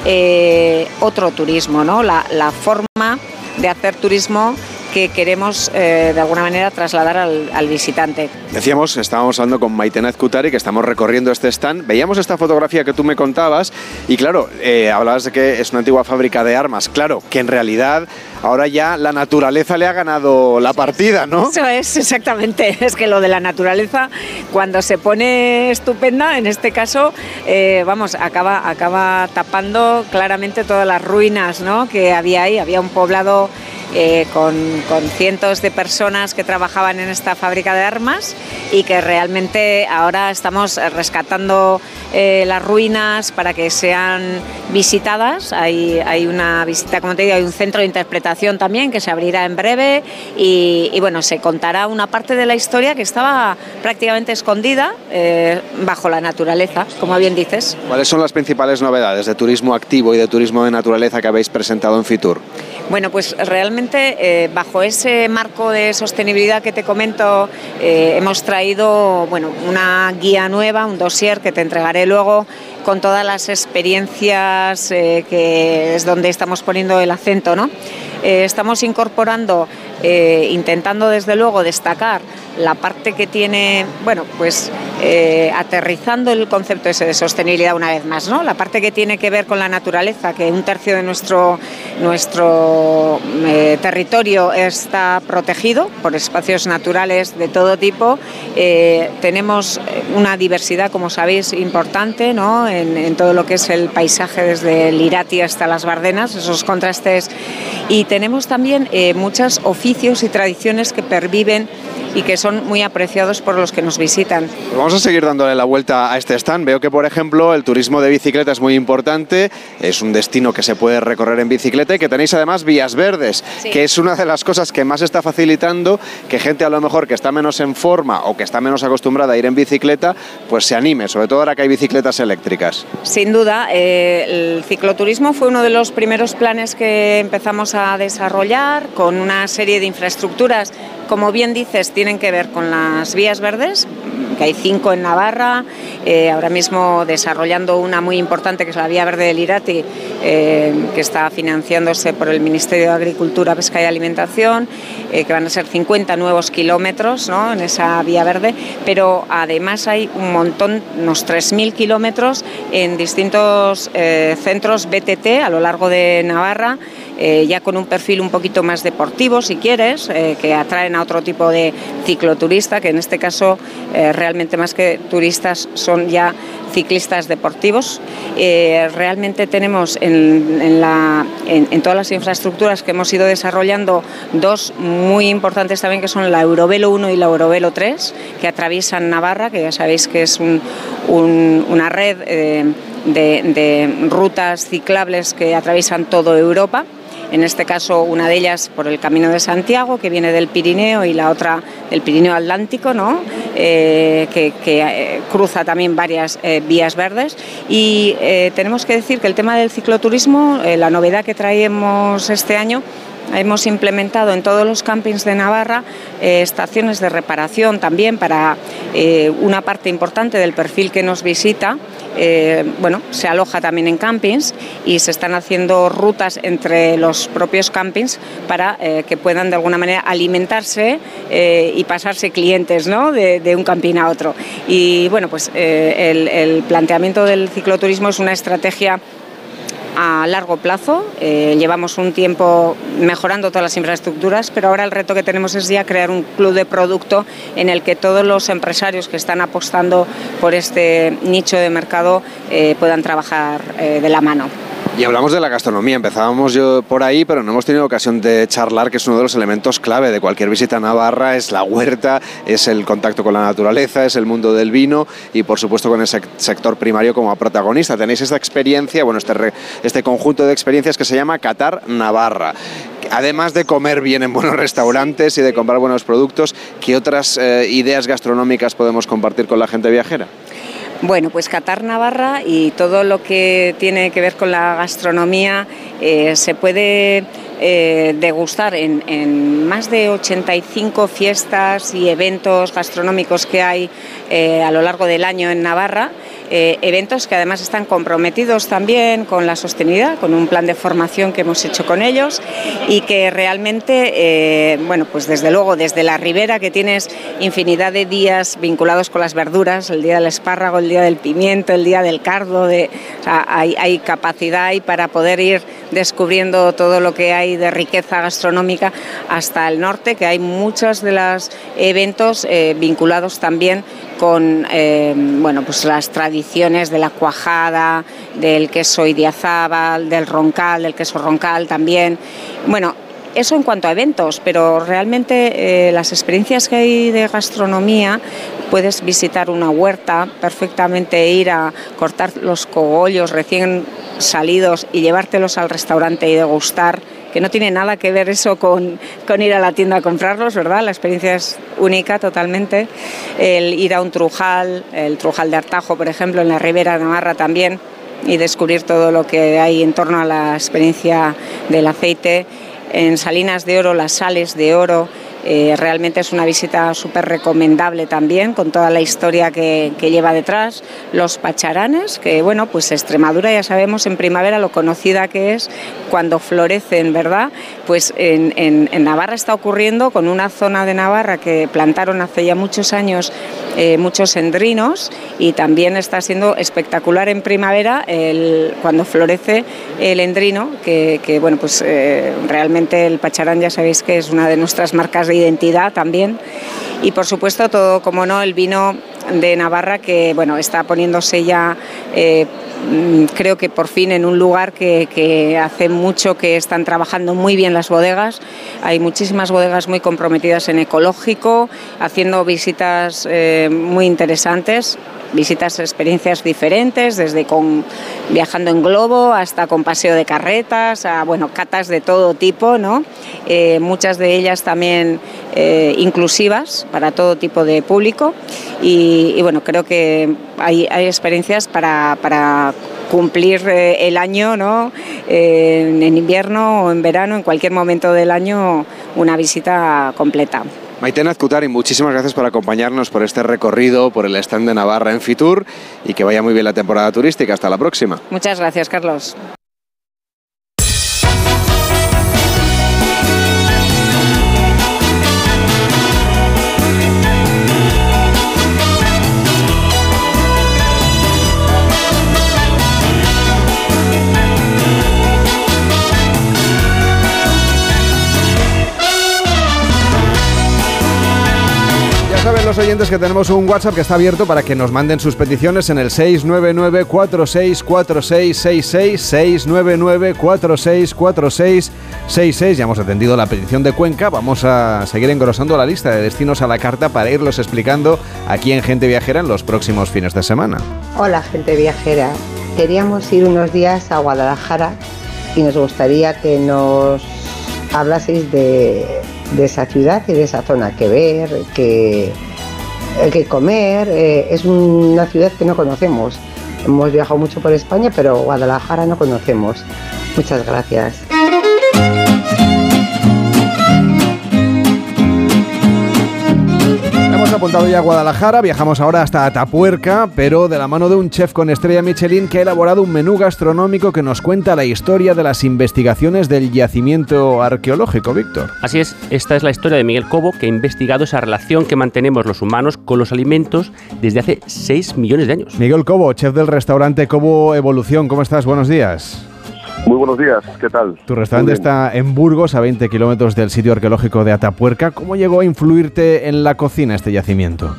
eh, otro turismo, ¿no? la, la forma de hacer turismo que queremos eh, de alguna manera trasladar al, al visitante. Decíamos, estábamos hablando con Maitena Ezcutari, que estamos recorriendo este stand. Veíamos esta fotografía que tú me contabas y claro, eh, hablabas de que es una antigua fábrica de armas. Claro, que en realidad ahora ya la naturaleza le ha ganado la partida, ¿no? Eso es, exactamente. Es que lo de la naturaleza, cuando se pone estupenda, en este caso, eh, vamos, acaba, acaba tapando claramente todas las ruinas ¿no? que había ahí. Había un poblado eh, con, con cientos de personas que trabajaban en esta fábrica de armas y que realmente ahora estamos rescatando eh, las ruinas para que sean visitadas. Hay, hay una visita, como te digo, hay un centro de interpretación también que se abrirá en breve y, y bueno, se contará una parte de la historia que estaba prácticamente escondida eh, bajo la naturaleza, como bien dices. ¿Cuáles son las principales novedades de turismo activo y de turismo de naturaleza que habéis presentado en Fitur? Bueno, pues realmente eh, bajo ese marco de sostenibilidad que te comento, eh, hemos traído bueno, una guía nueva, un dossier que te entregaré luego con todas las experiencias eh, que es donde estamos poniendo el acento. ¿no? Estamos incorporando, eh, intentando desde luego destacar la parte que tiene, bueno, pues eh, aterrizando el concepto ese de sostenibilidad una vez más, ¿no? La parte que tiene que ver con la naturaleza, que un tercio de nuestro, nuestro eh, territorio está protegido por espacios naturales de todo tipo. Tenemos una diversidad, como sabéis, importante, ¿no? En, en todo lo que es el paisaje desde el Irati hasta las Bardenas, esos contrastes. Y tenemos también eh, muchos y tradiciones que perviven y que son muy apreciados por los que nos visitan. Vamos a seguir dándole la vuelta a este stand. Veo que, por ejemplo, el turismo de bicicleta es muy importante. Es un destino que se puede recorrer en bicicleta y que tenéis además vías verdes, Sí. que es una de las cosas que más está facilitando que gente a lo mejor que está menos en forma o que está menos acostumbrada a ir en bicicleta, pues se anime, sobre todo ahora que hay bicicletas eléctricas. Sin duda, eh, el cicloturismo fue uno de los primeros planes que empezamos a desarrollar con una serie de infraestructuras, como bien dices, tienen que ver con las vías verdes, que hay cinco en Navarra, eh, ahora mismo desarrollando una muy importante que es la Vía Verde del Irati, eh, que está financiándose por el Ministerio de Agricultura, Pesca y Alimentación, eh, que van a ser 50 nuevos kilómetros ¿no? en esa vía verde, pero además hay un montón, unos 3.000 kilómetros en distintos centros BTT a lo largo de Navarra. Eh, ya con un perfil un poquito más deportivo, si quieres, eh, que atraen a otro tipo de cicloturista, que en este caso eh, realmente más que turistas son ya ciclistas deportivos. Realmente tenemos en, todas las infraestructuras que hemos ido desarrollando dos muy importantes también, que son la Eurovelo 1 y la Eurovelo 3, que atraviesan Navarra, que ya sabéis que es un- un- una red de, de rutas ciclables que atraviesan toda Europa. En este caso, una de ellas por el Camino de Santiago, que viene del Pirineo, y la otra del Pirineo Atlántico, ¿no? Eh, que, eh, cruza también varias eh, vías verdes. Y tenemos que decir que el tema del cicloturismo, la novedad que traemos este año, Hemos implementado en todos los campings de Navarra estaciones de reparación también para una parte importante del perfil que nos visita. Eh, bueno, se aloja también en campings y se están haciendo rutas entre los propios campings para eh, que puedan de alguna manera alimentarse eh, y pasarse clientes ¿no? de, de un camping a otro. Y bueno, pues eh, el, el planteamiento del cicloturismo es una estrategia a largo plazo. Eh, llevamos un tiempo mejorando todas las infraestructuras, pero ahora el reto que tenemos es ya crear un club de producto en el que todos los empresarios que están apostando por este nicho de mercado eh, puedan trabajar eh, de la mano. Y hablamos de la gastronomía, empezábamos yo por ahí, pero no hemos tenido ocasión de charlar, que es uno de los elementos clave de cualquier visita a Navarra, es la huerta, es el contacto con la naturaleza, es el mundo del vino y por supuesto con el sec- sector primario como protagonista. Tenéis esta experiencia, bueno, este, este conjunto de experiencias que se llama Qatar Navarra. Además de comer bien en buenos restaurantes y de comprar buenos productos, ¿qué otras eh, ideas gastronómicas podemos compartir con la gente viajera? Bueno, pues Qatar Navarra y todo lo que tiene que ver con la gastronomía eh, se puede eh, degustar en, en más de 85 fiestas y eventos gastronómicos que hay eh, a lo largo del año en Navarra. Eh, eventos que además están comprometidos también con la sostenibilidad, con un plan de formación que hemos hecho con ellos y que realmente, eh, bueno, pues desde luego desde la ribera que tienes infinidad de días vinculados con las verduras, el día del espárrago, el día del pimiento, el día del cardo, hay, capacidad ahí para poder ir descubriendo todo lo que hay de riqueza gastronómica hasta el norte, que hay muchos de los eventos eh, vinculados también con eh, bueno, pues las tradiciones de la cuajada, del queso idiazábal, del roncal, del queso roncal también. Bueno, eso en cuanto a eventos, pero realmente eh, las experiencias que hay de gastronomía, puedes visitar una huerta, perfectamente ir a cortar los cogollos recién salidos y llevártelos al restaurante y degustar que no tiene nada que ver eso con, con, ir a la tienda a comprarlos, ¿verdad? La experiencia es única totalmente. El ir a un trujal, el trujal de Artajo, por ejemplo, en la Ribera de Navarra también, y descubrir todo lo que hay en torno a la experiencia del aceite. En Salinas de Oro, las sales de oro, eh, realmente es una visita súper recomendable también, con toda la historia que, lleva detrás. Los pacharanes, que bueno, pues Extremadura ya sabemos en primavera lo conocida que es cuando florecen, ¿verdad? Pues en, Navarra está ocurriendo con una zona de Navarra que plantaron hace ya muchos años eh, muchos endrinos y también está siendo espectacular en primavera el, cuando florece el endrino, que, bueno, pues eh, realmente el pacharán ya sabéis que es una de nuestras marcas de identidad también. Y por supuesto todo, como no, el vino de Navarra que bueno, está poniéndose ya... Eh, mm, creo que por fin en un lugar que, hace mucho que están trabajando muy bien las bodegas. Hay muchísimas bodegas muy comprometidas en ecológico, haciendo visitas eh, muy interesantes visitas, experiencias diferentes, desde con viajando en globo hasta con paseo de carretas, a bueno, catas de todo tipo, ¿no? Eh, muchas de ellas también eh, inclusivas para todo tipo de público y, bueno, creo que hay, hay experiencias para, para cumplir eh, el año, ¿no? en invierno o en verano, en cualquier momento del año, una visita completa. Maitena Azcutari, muchísimas gracias por acompañarnos por este recorrido por el stand de Navarra en Fitur y que vaya muy bien la temporada turística. Hasta la próxima. Muchas gracias, Carlos. Oyentes que tenemos un WhatsApp que está abierto para que nos manden sus peticiones en el 699-464666, 699-464666. Ya hemos atendido la petición de Cuenca, vamos a seguir engrosando la lista de destinos a la carta para irlos explicando aquí en Gente Viajera en los próximos fines de semana. Hola, Gente Viajera. Queríamos ir unos días a Guadalajara y nos gustaría que nos hablaseis de esa ciudad y de esa zona que ver, que que comer. Eh, es una ciudad que no conocemos. Hemos viajado mucho por España, pero Guadalajara no conocemos. Muchas gracias. Apuntado ya a Guadalajara, viajamos ahora hasta Atapuerca, pero de la mano de un chef con estrella Michelin que ha elaborado un menú gastronómico que nos cuenta la historia de las investigaciones del yacimiento arqueológico, Víctor. Así es, esta es la historia de Miguel Cobo, que ha investigado esa relación que mantenemos los humanos con los alimentos desde hace 6 millones de años. Miguel Cobo, chef del restaurante Cobo Evolución, ¿cómo estás? Buenos días. Muy buenos días, ¿qué tal? Tu restaurante está en Burgos, a 20 kilómetros del sitio arqueológico de Atapuerca. ¿Cómo llegó a influirte en la cocina este yacimiento?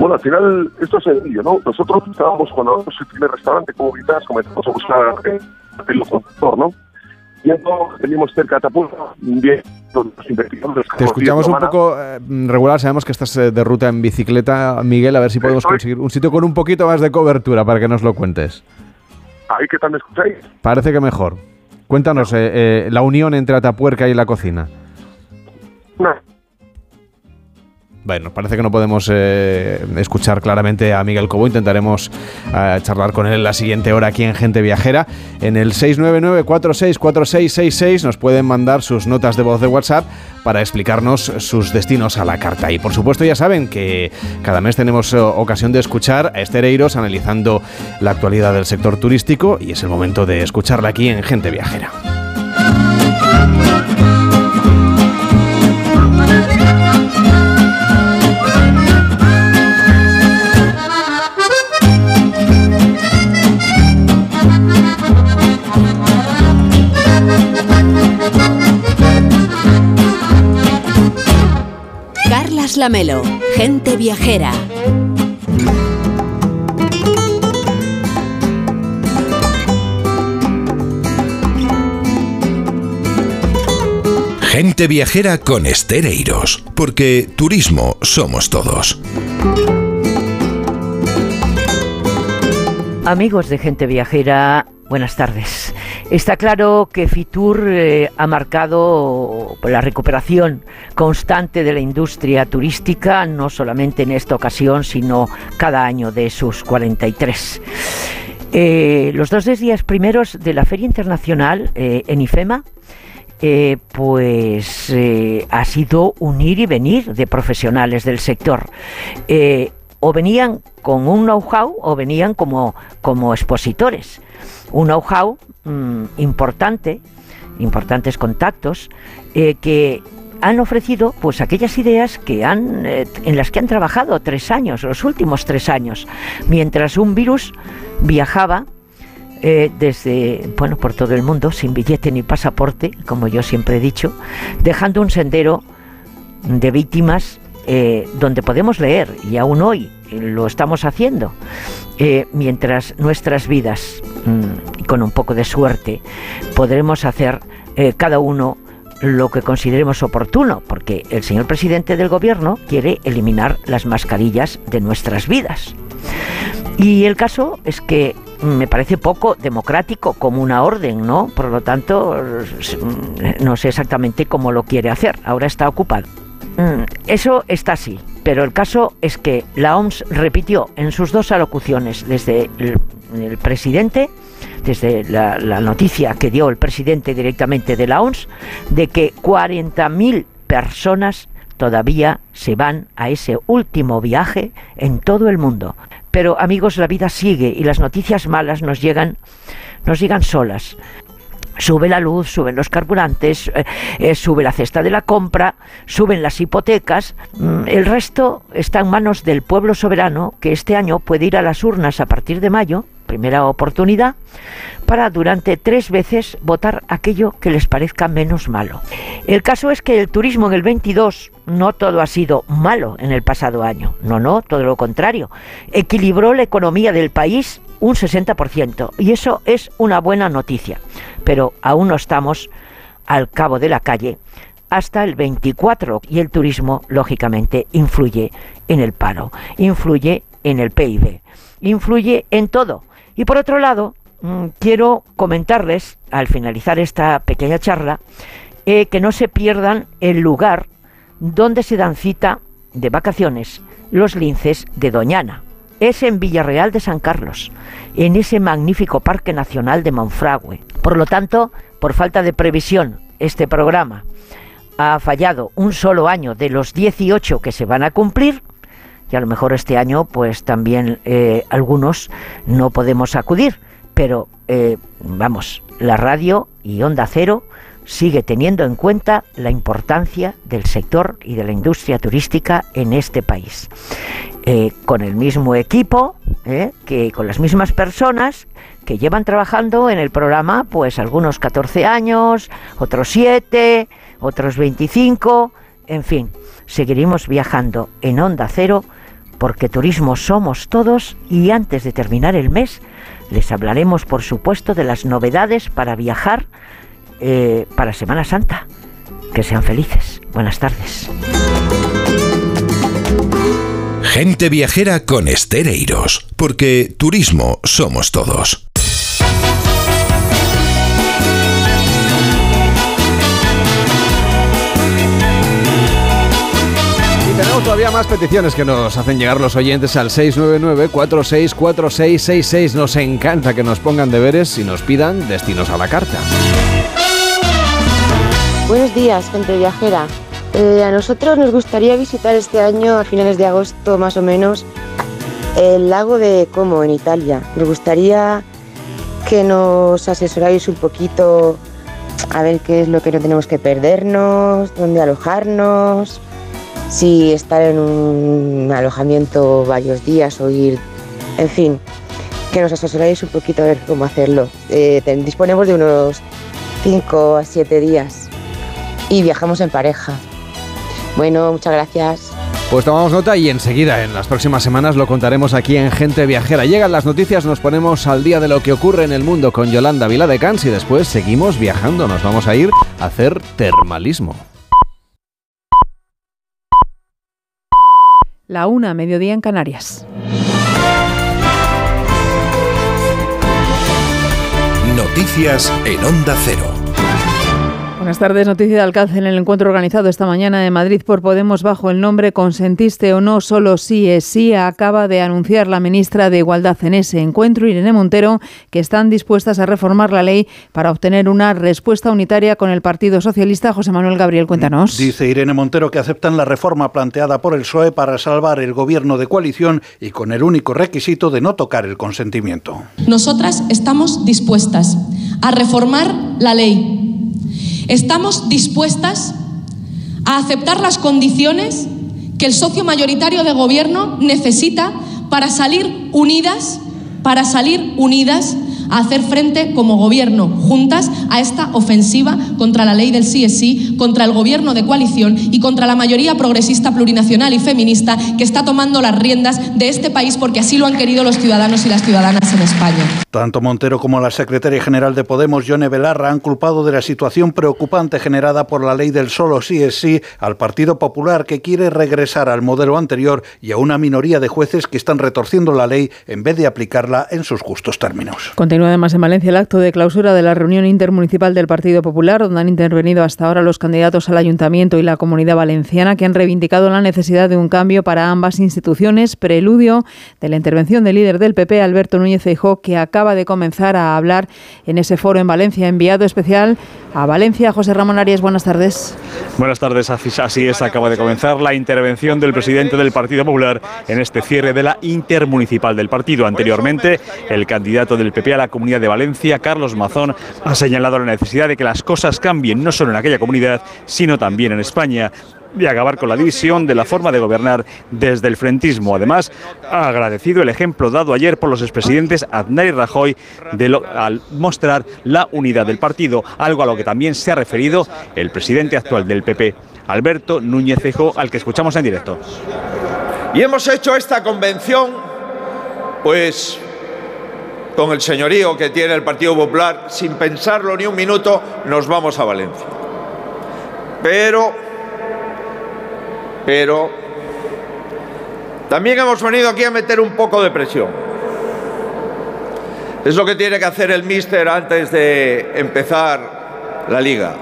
Bueno, al final esto es sencillo, ¿no? Nosotros estábamos cuando abrimos el primer restaurante como Vitas, comenzamos a buscar eh, el conductor, ¿no? Y entonces teníamos cerca de Atapuerca, bien, Te escuchamos un poco eh, regular, sabemos que estás eh, de ruta en bicicleta, Miguel, a ver si podemos conseguir un sitio con un poquito más de cobertura para que nos lo cuentes. ¿Ahí qué tal me escucháis? Parece que mejor. Cuéntanos eh, eh, la unión entre Atapuerca y la cocina. No. Bueno, parece que no podemos eh, escuchar claramente a Miguel Cobo. Intentaremos eh, charlar con él en la siguiente hora aquí en Gente Viajera. En el 699-464666 nos pueden mandar sus notas de voz de WhatsApp para explicarnos sus destinos a la carta. Y por supuesto ya saben que cada mes tenemos eh, ocasión de escuchar a Estereiros analizando la actualidad del sector turístico y es el momento de escucharla aquí en Gente Viajera. Lamelo, gente viajera. Gente viajera con Estereiros, porque turismo somos todos. Amigos de Gente Viajera, buenas tardes. Está claro que Fitur eh, ha marcado la recuperación constante de la industria turística, no solamente en esta ocasión, sino cada año de sus 43. Eh, los dos días primeros de la Feria Internacional eh, en IFEMA, pues ha sido unir y venir de profesionales del sector o venían con un know-how o venían como, como expositores. Un know-how mm, importante, importantes contactos, eh, que han ofrecido pues aquellas ideas que han eh, en las que han trabajado tres años, los últimos tres años, mientras un virus viajaba eh, desde bueno por todo el mundo sin billete ni pasaporte, como yo siempre he dicho, dejando un sendero de víctimas donde podemos leer, y aún hoy lo estamos haciendo, eh, mientras nuestras vidas, mm, con un poco de suerte, podremos hacer eh, cada uno lo que consideremos oportuno, porque el señor presidente del gobierno quiere eliminar las mascarillas de nuestras vidas. Y el caso es que me parece poco democrático como una orden, ¿no? Por lo tanto, no sé exactamente cómo lo quiere hacer. Ahora está ocupado. Mm, eso está así, pero el caso es que la OMS repitió en sus dos alocuciones desde el, presidente, desde la, la, noticia que dio el presidente directamente de la OMS, de que 40.000 personas todavía se van a ese último viaje en todo el mundo. Pero amigos, la vida sigue y las noticias malas nos llegan, nos llegan solas sube la luz, suben los carburantes, eh, eh, sube la cesta de la compra, suben las hipotecas. Mm, el resto está en manos del pueblo soberano que este año puede ir a las urnas a partir de mayo, primera oportunidad, para durante tres veces votar aquello que les parezca menos malo. El caso es que el turismo en el 22 no todo ha sido malo en el pasado año, no, no, todo lo contrario. Equilibró la economía del país un 60%. Y eso es una buena noticia. Pero aún no estamos al cabo de la calle hasta el 24 y el turismo lógicamente influye en el paro, influye en el PIB, influye en todo. Y por otro lado, mm, quiero comentarles al finalizar esta pequeña charla eh, que no se pierdan el lugar donde se dan cita de vacaciones los linces de Doñana es en Villarreal de San Carlos, en ese magnífico Parque Nacional de Monfragüe. Por lo tanto, por falta de previsión, este programa ha fallado un solo año de los 18 que se van a cumplir y a lo mejor este año pues también eh, algunos no podemos acudir, pero eh, vamos, la radio y Onda Cero sigue teniendo en cuenta la importancia del sector y de la industria turística en este país. Eh, con el mismo equipo, eh, que con las mismas personas que llevan trabajando en el programa, pues algunos 14 años, otros 7, otros 25, en fin, seguiremos viajando en Onda Cero porque turismo somos todos y antes de terminar el mes les hablaremos por supuesto de las novedades para viajar eh, para Semana Santa. Que sean felices. Buenas tardes. Gente viajera con estereiros, porque turismo somos todos. Y tenemos todavía más peticiones que nos hacen llegar los oyentes al 699-464666. Nos encanta que nos pongan deberes y nos pidan destinos a la carta. Buenos días, gente viajera. Eh, a nosotros nos gustaría visitar este año, a finales de agosto más o menos, el lago de Como en Italia. Nos gustaría que nos asesoráis un poquito a ver qué es lo que no tenemos que perdernos, dónde alojarnos, si estar en un alojamiento varios días o ir, en fin, que nos asesoráis un poquito a ver cómo hacerlo. Eh, disponemos de unos 5 a 7 días y viajamos en pareja. Bueno, muchas gracias. Pues tomamos nota y enseguida, en las próximas semanas, lo contaremos aquí en Gente Viajera. Llegan las noticias, nos ponemos al día de lo que ocurre en el mundo con Yolanda Viladecans y después seguimos viajando. Nos vamos a ir a hacer termalismo. La una, mediodía en Canarias. Noticias en Onda Cero. Buenas tardes. Noticia de alcance en el encuentro organizado esta mañana en Madrid por Podemos bajo el nombre Consentiste o no, solo sí es sí, acaba de anunciar la ministra de Igualdad en ese encuentro, Irene Montero, que están dispuestas a reformar la ley para obtener una respuesta unitaria con el Partido Socialista. José Manuel Gabriel, cuéntanos. Dice Irene Montero que aceptan la reforma planteada por el PSOE para salvar el gobierno de coalición y con el único requisito de no tocar el consentimiento. Nosotras estamos dispuestas a reformar la ley Estamos dispuestas a aceptar las condiciones que el socio mayoritario de gobierno necesita para salir unidas, para salir unidas a hacer frente como gobierno juntas a esta ofensiva contra la ley del sí contra el gobierno de coalición y contra la mayoría progresista plurinacional y feminista que está tomando las riendas de este país porque así lo han querido los ciudadanos y las ciudadanas en España. Tanto Montero como la secretaria general de Podemos, Yone Belarra, han culpado de la situación preocupante generada por la ley del solo sí es sí al Partido Popular que quiere regresar al modelo anterior y a una minoría de jueces que están retorciendo la ley en vez de aplicarla en sus justos términos además en Valencia el acto de clausura de la reunión intermunicipal del Partido Popular, donde han intervenido hasta ahora los candidatos al Ayuntamiento y la Comunidad Valenciana, que han reivindicado la necesidad de un cambio para ambas instituciones, preludio de la intervención del líder del PP, Alberto Núñez Feijóo, que acaba de comenzar a hablar en ese foro en Valencia, enviado especial a Valencia. José Ramón Arias, buenas tardes. Buenas tardes, así es, acaba de comenzar la intervención del presidente del Partido Popular en este cierre de la intermunicipal del partido. Anteriormente, el candidato del PP a la Comunidad de Valencia, Carlos Mazón, ha señalado la necesidad de que las cosas cambien no solo en aquella comunidad, sino también en España y acabar con la división de la forma de gobernar desde el frentismo. Además, ha agradecido el ejemplo dado ayer por los expresidentes Aznar y Rajoy de al mostrar la unidad del partido, algo a lo que también se ha referido el presidente actual del PP, Alberto Núñez Feijóo, al que escuchamos en directo. Y hemos hecho esta convención, pues con el señorío que tiene el Partido Popular, sin pensarlo ni un minuto, nos vamos a Valencia. Pero, pero, también hemos venido aquí a meter un poco de presión. Es lo que tiene que hacer el míster antes de empezar la liga.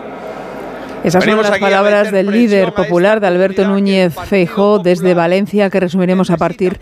Esas son las palabras del líder popular de Alberto Núñez Feijóo desde Valencia que resumiremos a partir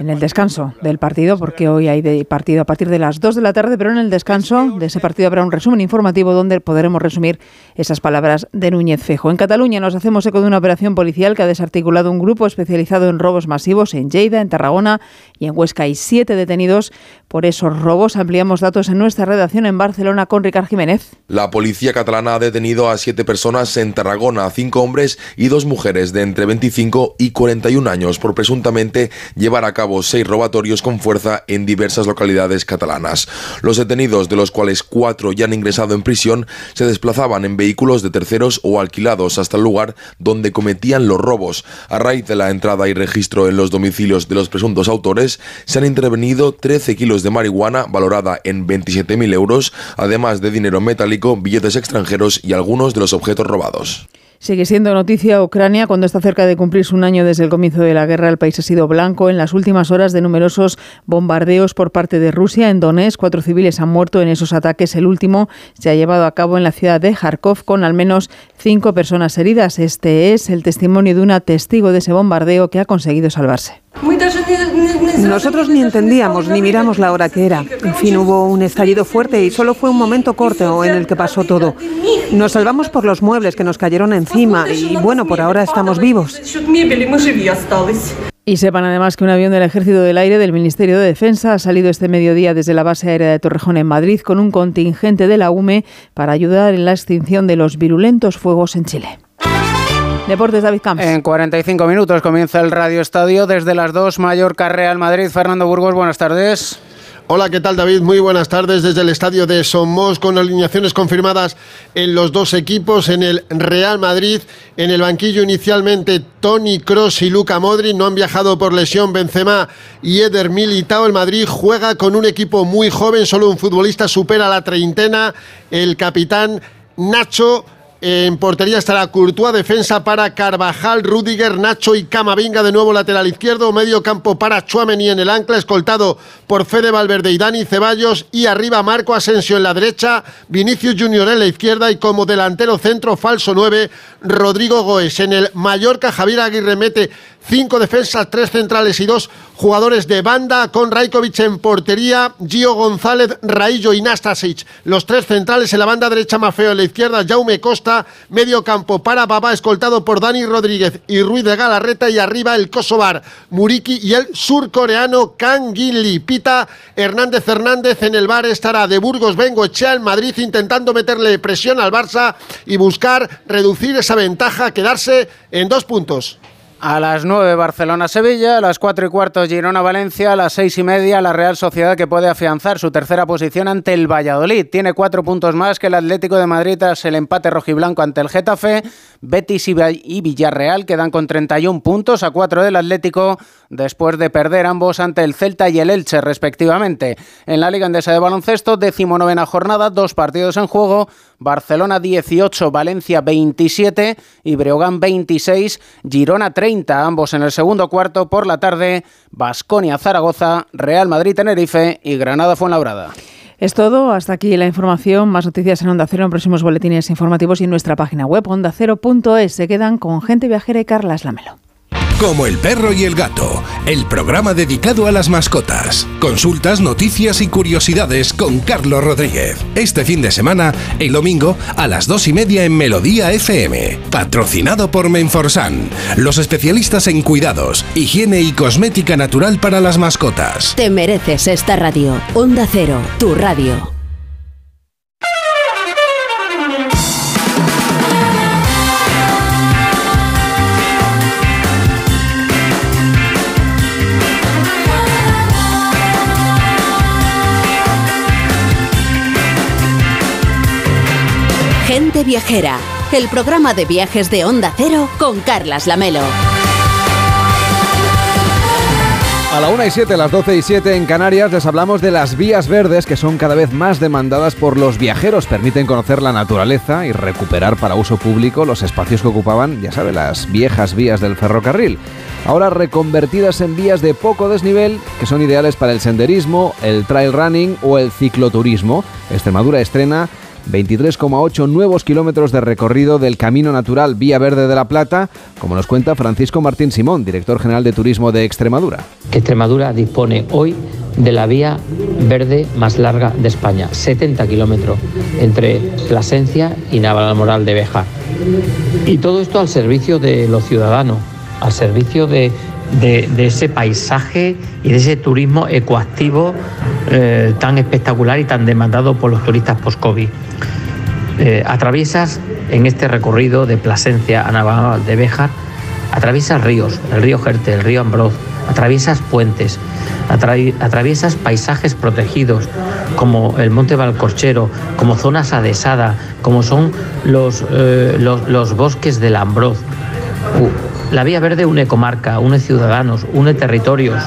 en el descanso del partido, porque hoy hay partido a partir de las 2 de la tarde, pero en el descanso de ese partido habrá un resumen informativo donde podremos resumir esas palabras de Núñez Fejo. En Cataluña nos hacemos eco de una operación policial que ha desarticulado un grupo especializado en robos masivos en Lleida, en Tarragona y en Huesca. Hay siete detenidos por esos robos. Ampliamos datos en nuestra redacción en Barcelona con Ricard Jiménez. La policía catalana ha detenido a siete personas en Tarragona, cinco hombres y dos mujeres de entre 25 y 41 años por presuntamente llevar a cabo seis robatorios con fuerza en diversas localidades catalanas. Los detenidos, de los cuales cuatro ya han ingresado en prisión, se desplazaban en vehículos de terceros o alquilados hasta el lugar donde cometían los robos. A raíz de la entrada y registro en los domicilios de los presuntos autores, se han intervenido 13 kilos de marihuana valorada en 27.000 euros, además de dinero metálico, billetes extranjeros y algunos de los objetos robados. Sigue siendo noticia Ucrania cuando está cerca de cumplirse un año desde el comienzo de la guerra. El país ha sido blanco en las últimas horas de numerosos bombardeos por parte de Rusia. En Donetsk, cuatro civiles han muerto en esos ataques. El último se ha llevado a cabo en la ciudad de Kharkov con al menos cinco personas heridas. Este es el testimonio de una testigo de ese bombardeo que ha conseguido salvarse. Nosotros ni entendíamos ni miramos la hora que era. En fin, hubo un estallido fuerte y solo fue un momento corto en el que pasó todo. Nos salvamos por los muebles que nos cayeron encima y bueno, por ahora estamos vivos. Y sepan además que un avión del Ejército del Aire del Ministerio de Defensa ha salido este mediodía desde la base aérea de Torrejón en Madrid con un contingente de la UME para ayudar en la extinción de los virulentos fuegos en Chile. Deportes David Camps. En 45 minutos comienza el Radio Estadio desde las 2 Mallorca Real Madrid. Fernando Burgos, buenas tardes. Hola, ¿qué tal David? Muy buenas tardes desde el estadio de Somos con alineaciones confirmadas en los dos equipos, en el Real Madrid, en el banquillo inicialmente Tony Cross y Luca Modri, no han viajado por lesión Benzema y Eder Militao. El Madrid juega con un equipo muy joven, solo un futbolista supera la treintena, el capitán Nacho en portería estará Courtois, defensa para Carvajal, Rudiger, Nacho y Camavinga, de nuevo lateral izquierdo, medio campo para Chuameni en el ancla, escoltado por Fede Valverde y Dani Ceballos, y arriba Marco Asensio en la derecha, Vinicius Junior en la izquierda y como delantero centro falso 9, Rodrigo Goes. En el Mallorca, Javier Aguirre mete cinco defensas, tres centrales y dos jugadores de banda, con Rajkovic en portería, Gio González, Raillo y Nastasic. Los tres centrales en la banda derecha, Mafeo en la izquierda, Jaume Costa, medio campo para Babá, escoltado por Dani Rodríguez y Ruiz de Galarreta, y arriba el Kosovar, Muriki y el surcoreano Kang Gili. Pita Hernández Hernández en el bar estará de Burgos Vengo Echea en Madrid intentando meterle presión al Barça y buscar reducir esa ventaja, quedarse en dos puntos. A las 9 Barcelona-Sevilla, a las 4 y cuarto Girona-Valencia, a las 6 y media la Real Sociedad que puede afianzar su tercera posición ante el Valladolid. Tiene cuatro puntos más que el Atlético de Madrid tras el empate rojiblanco ante el Getafe. Betis y Villarreal quedan con 31 puntos a 4 del Atlético después de perder ambos ante el Celta y el Elche respectivamente. En la Liga Andesa de Baloncesto, decimonovena jornada, dos partidos en juego. Barcelona 18, Valencia 27 y Breogán 26, Girona 30, ambos en el segundo cuarto por la tarde, Basconia Zaragoza, Real Madrid Tenerife y Granada Fuenlabrada. Es todo, hasta aquí la información, más noticias en Onda Cero en próximos boletines informativos y en nuestra página web ondacero.es. Se quedan con Gente Viajera y Carlas Lamelo. Como el perro y el gato, el programa dedicado a las mascotas. Consultas, noticias y curiosidades con Carlos Rodríguez. Este fin de semana, el domingo, a las dos y media en Melodía FM. Patrocinado por Menforsan, los especialistas en cuidados, higiene y cosmética natural para las mascotas. Te mereces esta radio. Onda Cero, tu radio. Gente Viajera, el programa de viajes de Onda Cero con Carlas Lamelo. A la 1 y 7, las 12 y 7 en Canarias les hablamos de las vías verdes que son cada vez más demandadas por los viajeros. Permiten conocer la naturaleza y recuperar para uso público los espacios que ocupaban, ya sabe, las viejas vías del ferrocarril. Ahora reconvertidas en vías de poco desnivel que son ideales para el senderismo, el trail running o el cicloturismo. Extremadura estrena 23,8 nuevos kilómetros de recorrido del Camino Natural Vía Verde de la Plata, como nos cuenta Francisco Martín Simón, director general de Turismo de Extremadura. Extremadura dispone hoy de la vía verde más larga de España, 70 kilómetros entre Plasencia y Navalmoral de Bejar. Y todo esto al servicio de los ciudadanos, al servicio de, ese paisaje y de ese turismo ecoactivo eh, tan espectacular y tan demandado por los turistas post-COVID. Eh, atraviesas en este recorrido de Plasencia a Navarra de Béjar, atraviesas ríos, el río Jerte, el río Ambroz, atraviesas puentes, atraviesas paisajes protegidos como el Monte Valcorchero, como zonas adesadas, como son los, eh, los, bosques del Ambroz. La Vía Verde une comarca, une ciudadanos, une territorios.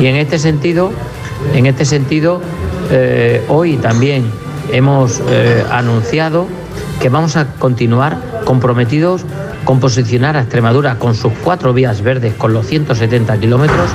Y en este sentido, en este sentido eh, hoy también hemos eh, anunciado que vamos a continuar comprometidos con posicionar a Extremadura con sus cuatro vías verdes, con los 170 kilómetros,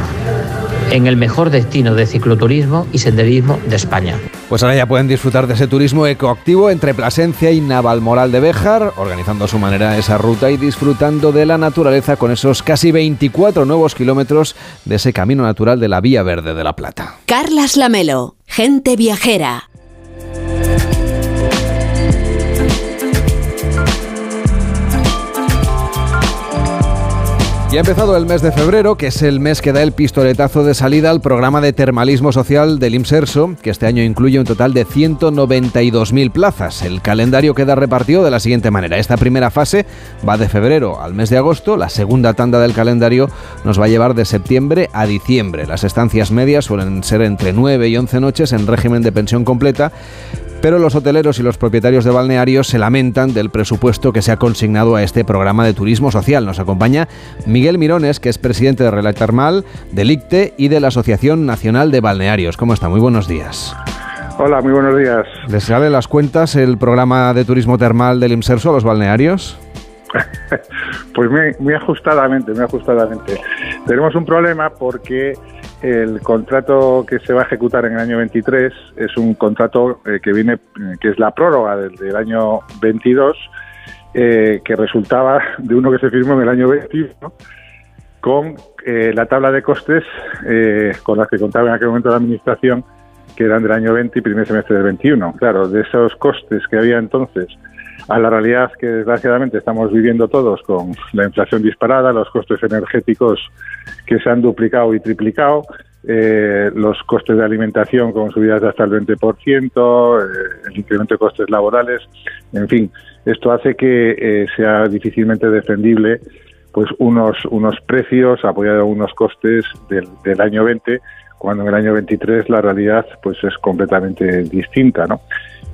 en el mejor destino de cicloturismo y senderismo de España. Pues ahora ya pueden disfrutar de ese turismo ecoactivo entre Plasencia y Navalmoral de Béjar, organizando a su manera esa ruta y disfrutando de la naturaleza con esos casi 24 nuevos kilómetros de ese camino natural de la Vía Verde de la Plata. Carlas Lamelo, gente viajera. Y ha empezado el mes de febrero, que es el mes que da el pistoletazo de salida al programa de termalismo social del IMSERSO, que este año incluye un total de 192.000 plazas. El calendario queda repartido de la siguiente manera. Esta primera fase va de febrero al mes de agosto, la segunda tanda del calendario nos va a llevar de septiembre a diciembre. Las estancias medias suelen ser entre 9 y 11 noches en régimen de pensión completa pero los hoteleros y los propietarios de balnearios se lamentan del presupuesto que se ha consignado a este programa de turismo social. Nos acompaña Miguel Mirones, que es presidente de Relay Termal, del ICTE y de la Asociación Nacional de Balnearios. ¿Cómo está? Muy buenos días. Hola, muy buenos días. ¿Les sale las cuentas el programa de turismo termal del IMSERSO a los balnearios? pues muy, muy ajustadamente, muy ajustadamente. Tenemos un problema porque el contrato que se va a ejecutar en el año 23 es un contrato eh, que viene, eh, que es la prórroga del, año 22, eh, que resultaba de uno que se firmó en el año 21, con la tabla de costes con las que contaba en aquel momento la Administración, que eran del año 20 y primer semestre del 21. Claro, de esos costes que había entonces a la realidad que desgraciadamente estamos viviendo todos con la inflación disparada, los costes energéticos que se han duplicado y triplicado, eh, los costes de alimentación con subidas hasta el 20%, eh, el incremento de costes laborales, en fin, esto hace que eh, sea difícilmente defendible pues unos unos precios apoyados en unos costes del, del año 20 cuando en el año 23 la realidad pues es completamente distinta, ¿no?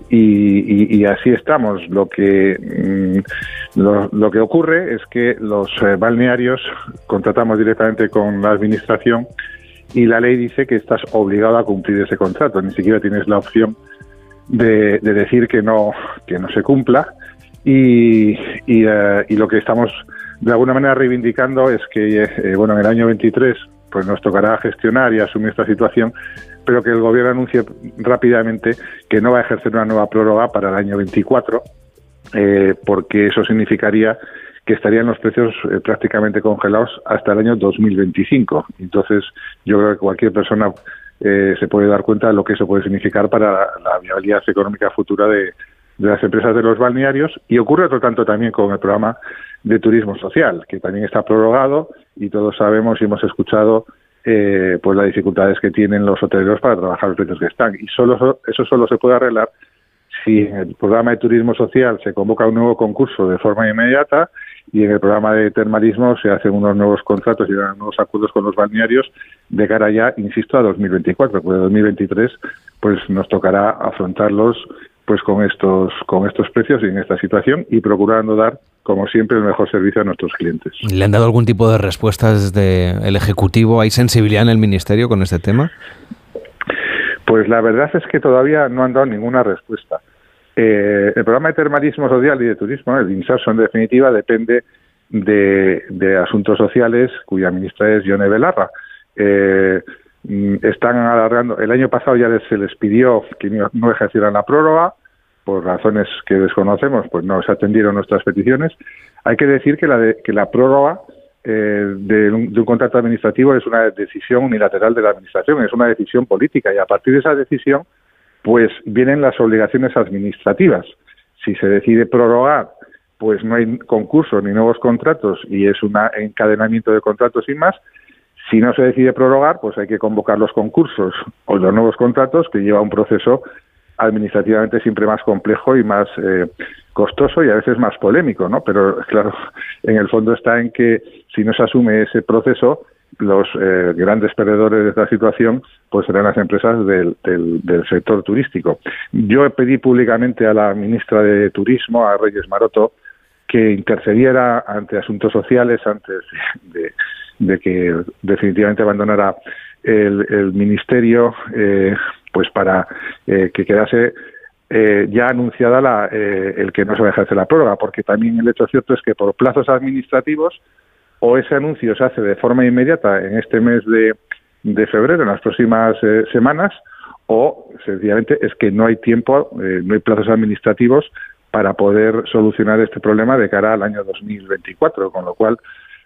Y, así estamos. Lo que, mm, lo, que ocurre es que los eh, balnearios contratamos directamente con la administración y la ley dice que estás obligado a cumplir ese contrato. Ni siquiera tienes la opción de, decir que no, que no se cumpla. Y, eh, y, lo que estamos de alguna manera reivindicando es que, eh, bueno, en el año 23 pues nos tocará gestionar y asumir esta situación, pero que el gobierno anuncie rápidamente que no va a ejercer una nueva prórroga para el año 24, eh, porque eso significaría que estarían los precios eh, prácticamente congelados hasta el año 2025. Entonces, yo creo que cualquier persona eh, se puede dar cuenta de lo que eso puede significar para la, viabilidad económica futura de, de, las empresas de los balnearios. Y ocurre, otro tanto, también con el programa de turismo social, que también está prorrogado y todos sabemos y hemos escuchado eh, pues las dificultades que tienen los hoteleros para trabajar los precios que están. Y solo eso solo se puede arreglar si en el programa de turismo social se convoca un nuevo concurso de forma inmediata y en el programa de termalismo se hacen unos nuevos contratos y unos nuevos acuerdos con los balnearios de cara ya, insisto, a 2024, porque 2023 pues nos tocará afrontarlos pues con estos con estos precios y en esta situación y procurando dar como siempre el mejor servicio a nuestros clientes. ¿Le han dado algún tipo de respuesta desde el ejecutivo? ¿Hay sensibilidad en el ministerio con este tema? Pues la verdad es que todavía no han dado ninguna respuesta. Eh, el programa de termalismo social y de turismo, el INSASO en definitiva, depende de, asuntos sociales cuya ministra es Yone Belarra. Eh, están alargando. El año pasado ya se les pidió que no ejercieran la prórroga, por razones que desconocemos, pues no se atendieron nuestras peticiones. Hay que decir que la, que la prórroga eh, de, un, de, un, contrato administrativo es una decisión unilateral de la Administración, es una decisión política y a partir de esa decisión, pues vienen las obligaciones administrativas. Si se decide prorrogar, pues no hay concursos ni nuevos contratos y es un encadenamiento de contratos sin más. Si no se decide prorrogar, pues hay que convocar los concursos o los nuevos contratos, que lleva un proceso administrativamente siempre más complejo y más eh, costoso y a veces más polémico, ¿no? Pero claro, en el fondo está en que si no se asume ese proceso, los eh, grandes perdedores de esta situación pues serán las empresas del, del, sector turístico. Yo pedí públicamente a la ministra de Turismo, a Reyes Maroto, que intercediera ante asuntos sociales antes de, de que definitivamente abandonara el, ministerio eh, pues para eh, que quedase eh, ya anunciada la, el que no se va a ejercer la prórroga, porque también el hecho cierto es que por plazos administrativos o ese anuncio se hace de forma inmediata en este mes de, de febrero, en las próximas semanas, o sencillamente es que no hay tiempo, no hay plazos administrativos para poder solucionar este problema de cara al año 2024, con lo cual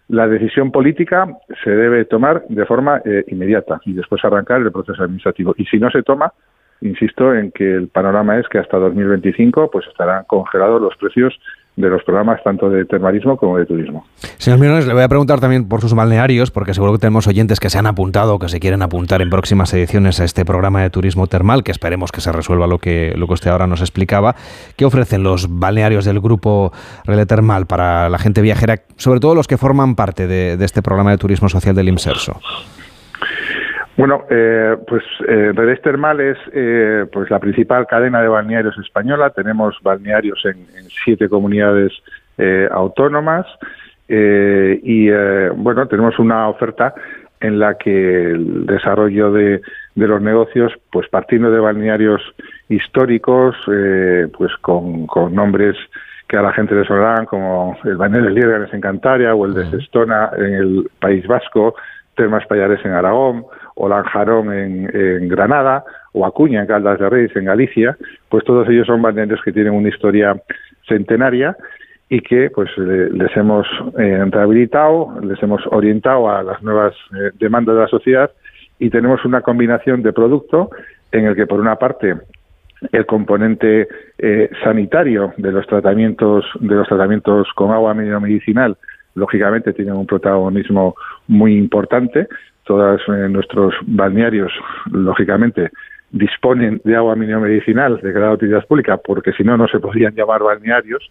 la decisión política se debe tomar de forma eh, inmediata y después arrancar el proceso administrativo. Y si no se toma, insisto en que el panorama es que hasta 2025 pues estarán congelados los precios de los programas tanto de termalismo como de turismo. Señor Mirones, le voy a preguntar también por sus balnearios, porque seguro que tenemos oyentes que se han apuntado o que se quieren apuntar en próximas ediciones a este programa de turismo termal, que esperemos que se resuelva lo que, lo que usted ahora nos explicaba. ¿Qué ofrecen los balnearios del grupo Relé Termal para la gente viajera, sobre todo los que forman parte de, de este programa de turismo social del IMSERSO? Bueno, eh, pues eh, Redes Termal es eh, pues la principal cadena de balnearios española. Tenemos balnearios en, siete comunidades eh, autónomas y bueno, tenemos una oferta en la que el desarrollo de, los negocios, pues partiendo de balnearios históricos, pues con, nombres que a la gente le sonarán, como el balneario de Liérganes en Cantabria o el de Sestona en el País Vasco, Termas Payares en Aragón o Lanjarón en, Granada, o Acuña en Caldas de Reyes en Galicia, pues todos ellos son balnearios que tienen una historia centenaria y que pues les hemos eh, rehabilitado, les hemos orientado a las nuevas eh, demandas de la sociedad y tenemos una combinación de producto en el que por una parte el componente eh, sanitario de los tratamientos de los tratamientos con agua medicinal lógicamente tienen un protagonismo muy importante todos eh, nuestros balnearios, lógicamente, disponen de agua medicinal de grado de utilidad pública, porque si no, no se podrían llamar balnearios,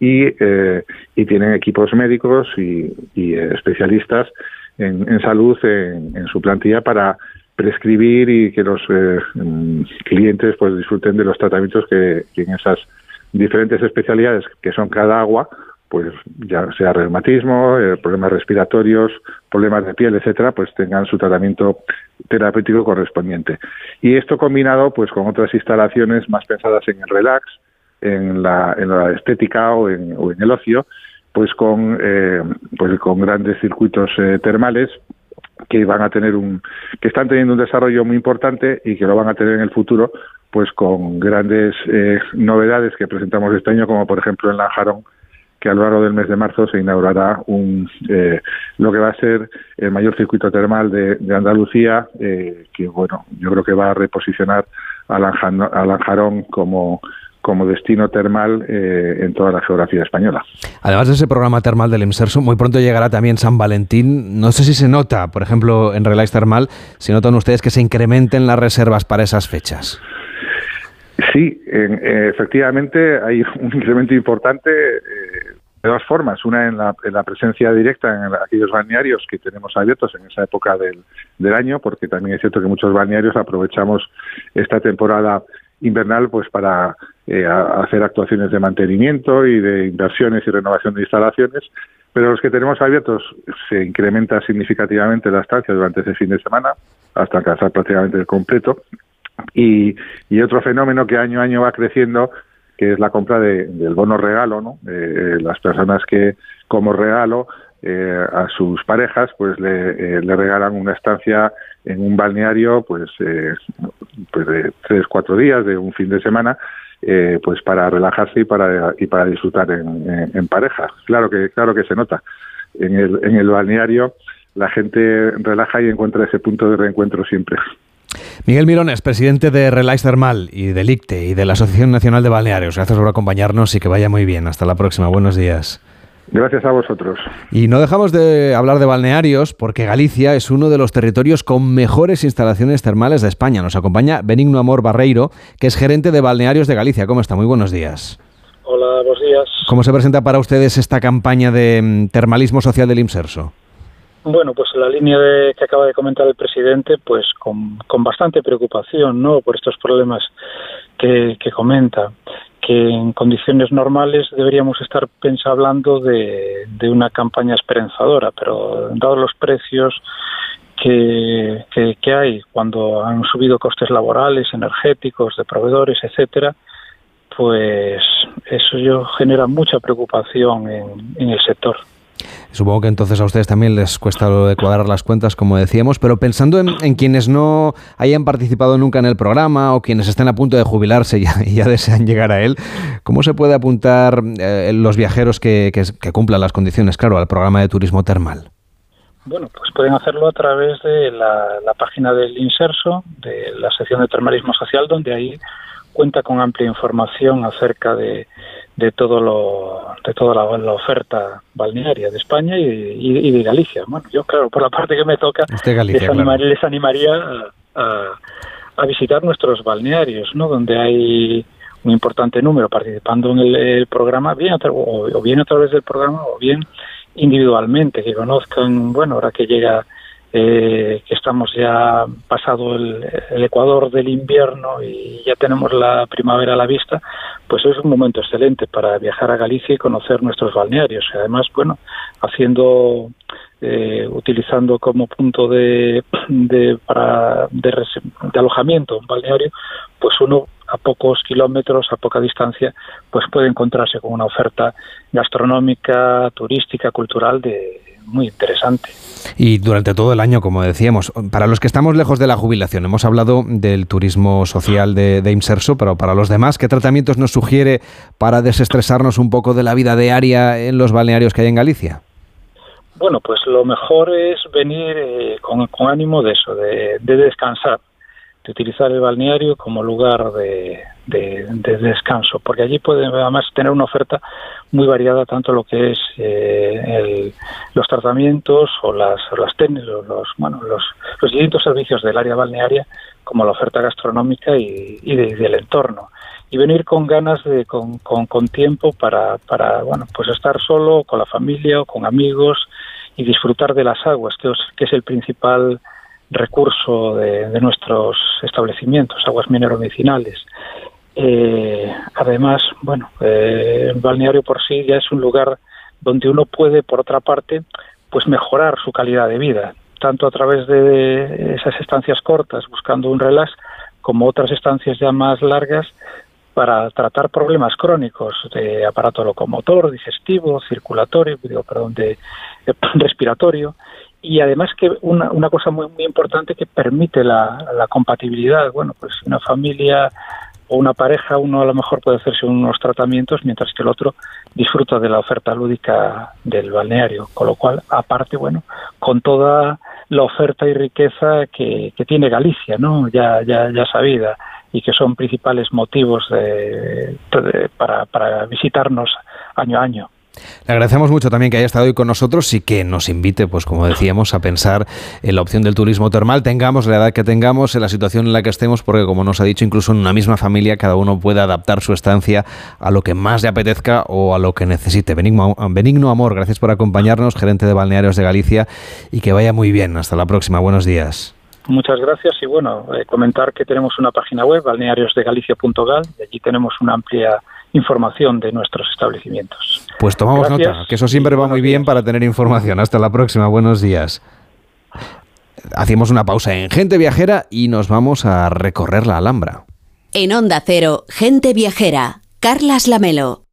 y, eh, tienen equipos médicos y, eh, especialistas en, salud en, su plantilla para prescribir y que los mm, clientes pues disfruten de los tratamientos que en esas diferentes especialidades que son cada agua pues ya sea reumatismo, eh, problemas respiratorios, problemas de piel, etcétera, pues tengan su tratamiento terapéutico correspondiente. Y esto combinado pues con otras instalaciones más pensadas en el relax, en la, en la estética o en, el ocio, pues con eh, pues con grandes circuitos eh, termales que van a tener un que están teniendo un desarrollo muy importante y que lo van a tener en el futuro pues con grandes novedades que presentamos este año como por ejemplo en Lanjarón que a lo largo del mes de marzo se inaugurará un, eh, lo que va a ser el mayor circuito termal de, Andalucía, eh, que bueno, yo creo que va a reposicionar a Lanjarón como como destino termal eh, en toda la geografía española. Además de ese programa termal del IMSERSO, muy pronto llegará también San Valentín. No sé si se nota, por ejemplo, en Relax Termal, si notan ustedes que se incrementen las reservas para esas fechas. Sí, eh, efectivamente hay un incremento importante eh, de dos formas. Una en la, presencia directa en aquellos balnearios que tenemos abiertos en esa época del, año, porque también es cierto que muchos balnearios aprovechamos esta temporada invernal pues para eh, hacer actuaciones de mantenimiento y de inversiones y renovación de instalaciones, pero los que tenemos abiertos se incrementa significativamente la estancia durante ese fin de semana hasta alcanzar prácticamente el completo y, otro fenómeno que año a año va creciendo, que es la compra del bono regalo, ¿no? Eh, las personas que como regalo eh, a sus parejas pues le, eh, le, regalan una estancia en un balneario pues, pues de tres cuatro días de un fin de semana pues para relajarse y para y para disfrutar en, en, pareja. Claro que claro que se nota. En el en el balneario la gente relaja y encuentra ese punto de reencuentro siempre Miguel Mirones, presidente de Relax Thermal y del ICTE y de la Asociación Nacional de Balnearios. Gracias por acompañarnos y que vaya muy bien. Hasta la próxima. Buenos días. Gracias a vosotros. Y no dejamos de hablar de balnearios porque Galicia es uno de los territorios con mejores instalaciones termales de España. Nos acompaña Benigno Amor Barreiro, que es gerente de balnearios de Galicia. ¿Cómo está? Muy buenos días. Hola, buenos días. ¿Cómo se presenta para ustedes esta campaña de mm, termalismo social del IMSERSO? Bueno, pues la línea de, que acaba de comentar el presidente, pues con, bastante preocupación, ¿no? Por estos problemas que, comenta, que en condiciones normales deberíamos estar pensando hablando de, una campaña esperanzadora, pero dados los precios que, que, hay cuando han subido costes laborales, energéticos, de proveedores, etcétera, pues eso yo genera mucha preocupación en el sector. Supongo que entonces a ustedes también les cuesta lo de cuadrar las cuentas, como decíamos, pero pensando en, quienes no hayan participado nunca en el programa o quienes estén a punto de jubilarse y ya, desean llegar a él, ¿cómo se puede apuntar eh, los viajeros que, cumplan las condiciones, claro, al programa de turismo termal? Bueno, pues pueden hacerlo a través de la, la página del Inserso, de la sección de termalismo social, donde ahí cuenta con amplia información acerca de, de todo lo de toda la, oferta balnearia de España y, de Galicia. Bueno, yo claro, por la parte que me toca, les, animaría, a, visitar nuestros balnearios, ¿no? Donde hay un importante número participando en el, programa, bien o, bien a través del programa o bien individualmente, que conozcan, bueno, ahora que llega eh, que estamos ya pasado el, ecuador del invierno y ya tenemos la primavera a la vista, pues es un momento excelente para viajar a Galicia y conocer nuestros balnearios. Y además, bueno, haciendo, eh, utilizando como punto de, de, para, de, alojamiento un balneario, pues uno a pocos kilómetros, a poca distancia, pues puede encontrarse con una oferta gastronómica, turística, cultural de muy interesante. Y durante todo el año, como decíamos, para los que estamos lejos de la jubilación, hemos hablado del turismo social de, de pero para los demás, ¿qué tratamientos nos sugiere para desestresarnos un poco de la vida diaria en los balnearios que hay en Galicia? Bueno, pues lo mejor es venir eh, con, ánimo de eso, de descansar de utilizar el balneario como lugar de, descanso, porque allí puede además tener una oferta muy variada, tanto lo que es eh, los tratamientos o las, las técnicas, los, bueno, los, los distintos servicios del área balnearia, como la oferta gastronómica y, del entorno. Y venir con ganas de, con, con, tiempo para, para, bueno, pues estar solo, con la familia o con amigos y disfrutar de las aguas, que que es el principal recurso de, nuestros establecimientos, aguas mineromecinales. Eh, además, bueno, eh, el balneario por sí ya es un lugar donde uno puede, por otra parte, pues mejorar su calidad de vida, tanto a través de esas estancias cortas buscando un relax, como otras estancias ya más largas para tratar problemas crónicos de aparato locomotor, digestivo, circulatorio, digo, perdón, de respiratorio y además que una, una cosa muy, muy importante que permite la, la compatibilidad. Bueno, pues una familia o una pareja, uno a lo mejor puede hacerse unos tratamientos, mientras que el otro disfruta de la oferta lúdica del balneario. Con lo cual, aparte, bueno, con toda la oferta y riqueza que, que tiene Galicia, ¿no? Ya, ya, ya sabida, y que son principales motivos de, para, para visitarnos año a año. Le agradecemos mucho también que haya estado hoy con nosotros y que nos invite, pues como decíamos, a pensar en la opción del turismo termal, tengamos la edad que tengamos, en la situación en la que estemos, porque como nos ha dicho, incluso en una misma familia cada uno puede adaptar su estancia a lo que más le apetezca o a lo que necesite. Benigno, Benigno Amor, gracias por acompañarnos, gerente de Balnearios de Galicia, y que vaya muy bien. Hasta la próxima. Buenos días. Muchas gracias y bueno, eh, comentar que tenemos una página web, balneariosdegalicia.gal, y allí tenemos una amplia información de nuestros establecimientos. Pues tomamos nota, que eso siempre va muy bien para tener información. Hasta la próxima, buenos días. Hacemos una pausa en Gente Viajera y nos vamos a recorrer la Alhambra. En Onda Cero, Gente Viajera, Carlas Lamelo.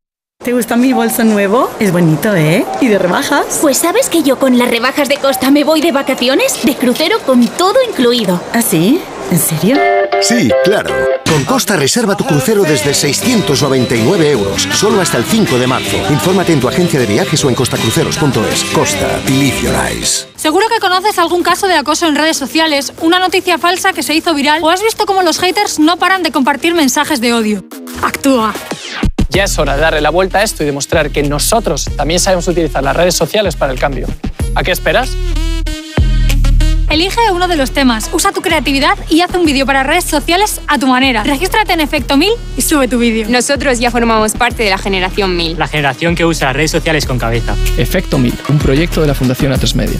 ¿Te gusta mi bolso nuevo? Es bonito, ¿eh? ¿Y de rebajas? Pues sabes que yo con las rebajas de Costa me voy de vacaciones, de crucero con todo incluido. ¿Ah, sí? ¿En serio? Sí, claro. Con Costa reserva tu crucero desde 699 euros, solo hasta el 5 de marzo. Infórmate en tu agencia de viajes o en costacruceros.es. Costa, believe your eyes. Seguro que conoces algún caso de acoso en redes sociales, una noticia falsa que se hizo viral o has visto cómo los haters no paran de compartir mensajes de odio. Actúa. Ya es hora de darle la vuelta a esto y demostrar que nosotros también sabemos utilizar las redes sociales para el cambio. ¿A qué esperas? Elige uno de los temas, usa tu creatividad y haz un vídeo para redes sociales a tu manera. Regístrate en Efecto 1000 y sube tu vídeo. Nosotros ya formamos parte de la generación 1000. La generación que usa las redes sociales con cabeza. Efecto 1000, un proyecto de la Fundación Atresmedia.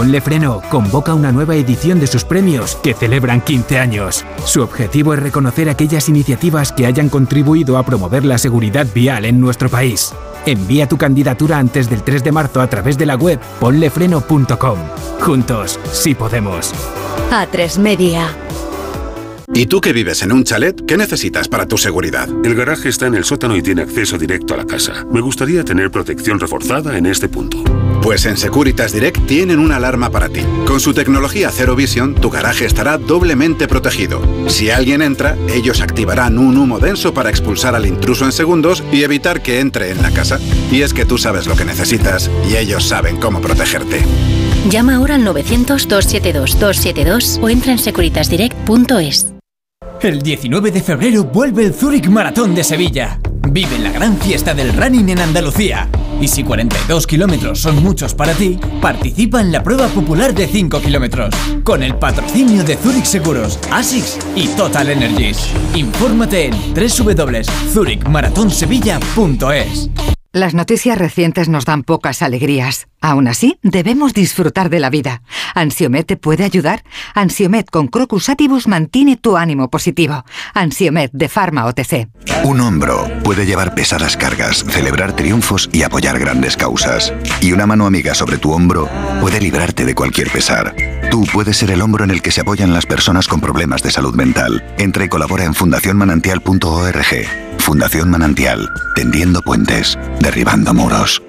Ponle Freno convoca una nueva edición de sus premios que celebran 15 años. Su objetivo es reconocer aquellas iniciativas que hayan contribuido a promover la seguridad vial en nuestro país. Envía tu candidatura antes del 3 de marzo a través de la web ponlefreno.com. Juntos, sí podemos. A3 Media. ¿Y tú que vives en un chalet? ¿Qué necesitas para tu seguridad? El garaje está en el sótano y tiene acceso directo a la casa. Me gustaría tener protección reforzada en este punto. Pues en Securitas Direct tienen una alarma para ti. Con su tecnología Zero Vision, tu garaje estará doblemente protegido. Si alguien entra, ellos activarán un humo denso para expulsar al intruso en segundos y evitar que entre en la casa. Y es que tú sabes lo que necesitas y ellos saben cómo protegerte. Llama ahora al 900-272-272 o entra en securitasdirect.es. El 19 de febrero vuelve el Zurich Maratón de Sevilla. Vive la gran fiesta del running en Andalucía. Y si 42 kilómetros son muchos para ti, participa en la prueba popular de 5 kilómetros. Con el patrocinio de Zurich Seguros, ASICS y Total Energies. Infórmate en www.zurichmaratonsevilla.es. Las noticias recientes nos dan pocas alegrías. Aún así, debemos disfrutar de la vida. ¿Ansiomet te puede ayudar? Ansiomet con Crocus Atibus mantiene tu ánimo positivo. Ansiomet de Pharma OTC. Un hombro puede llevar pesadas cargas, celebrar triunfos y apoyar grandes causas. Y una mano amiga sobre tu hombro puede librarte de cualquier pesar. Tú puedes ser el hombro en el que se apoyan las personas con problemas de salud mental. Entra y colabora en fundacionmanantial.org. Fundación Manantial, tendiendo puentes, derribando muros.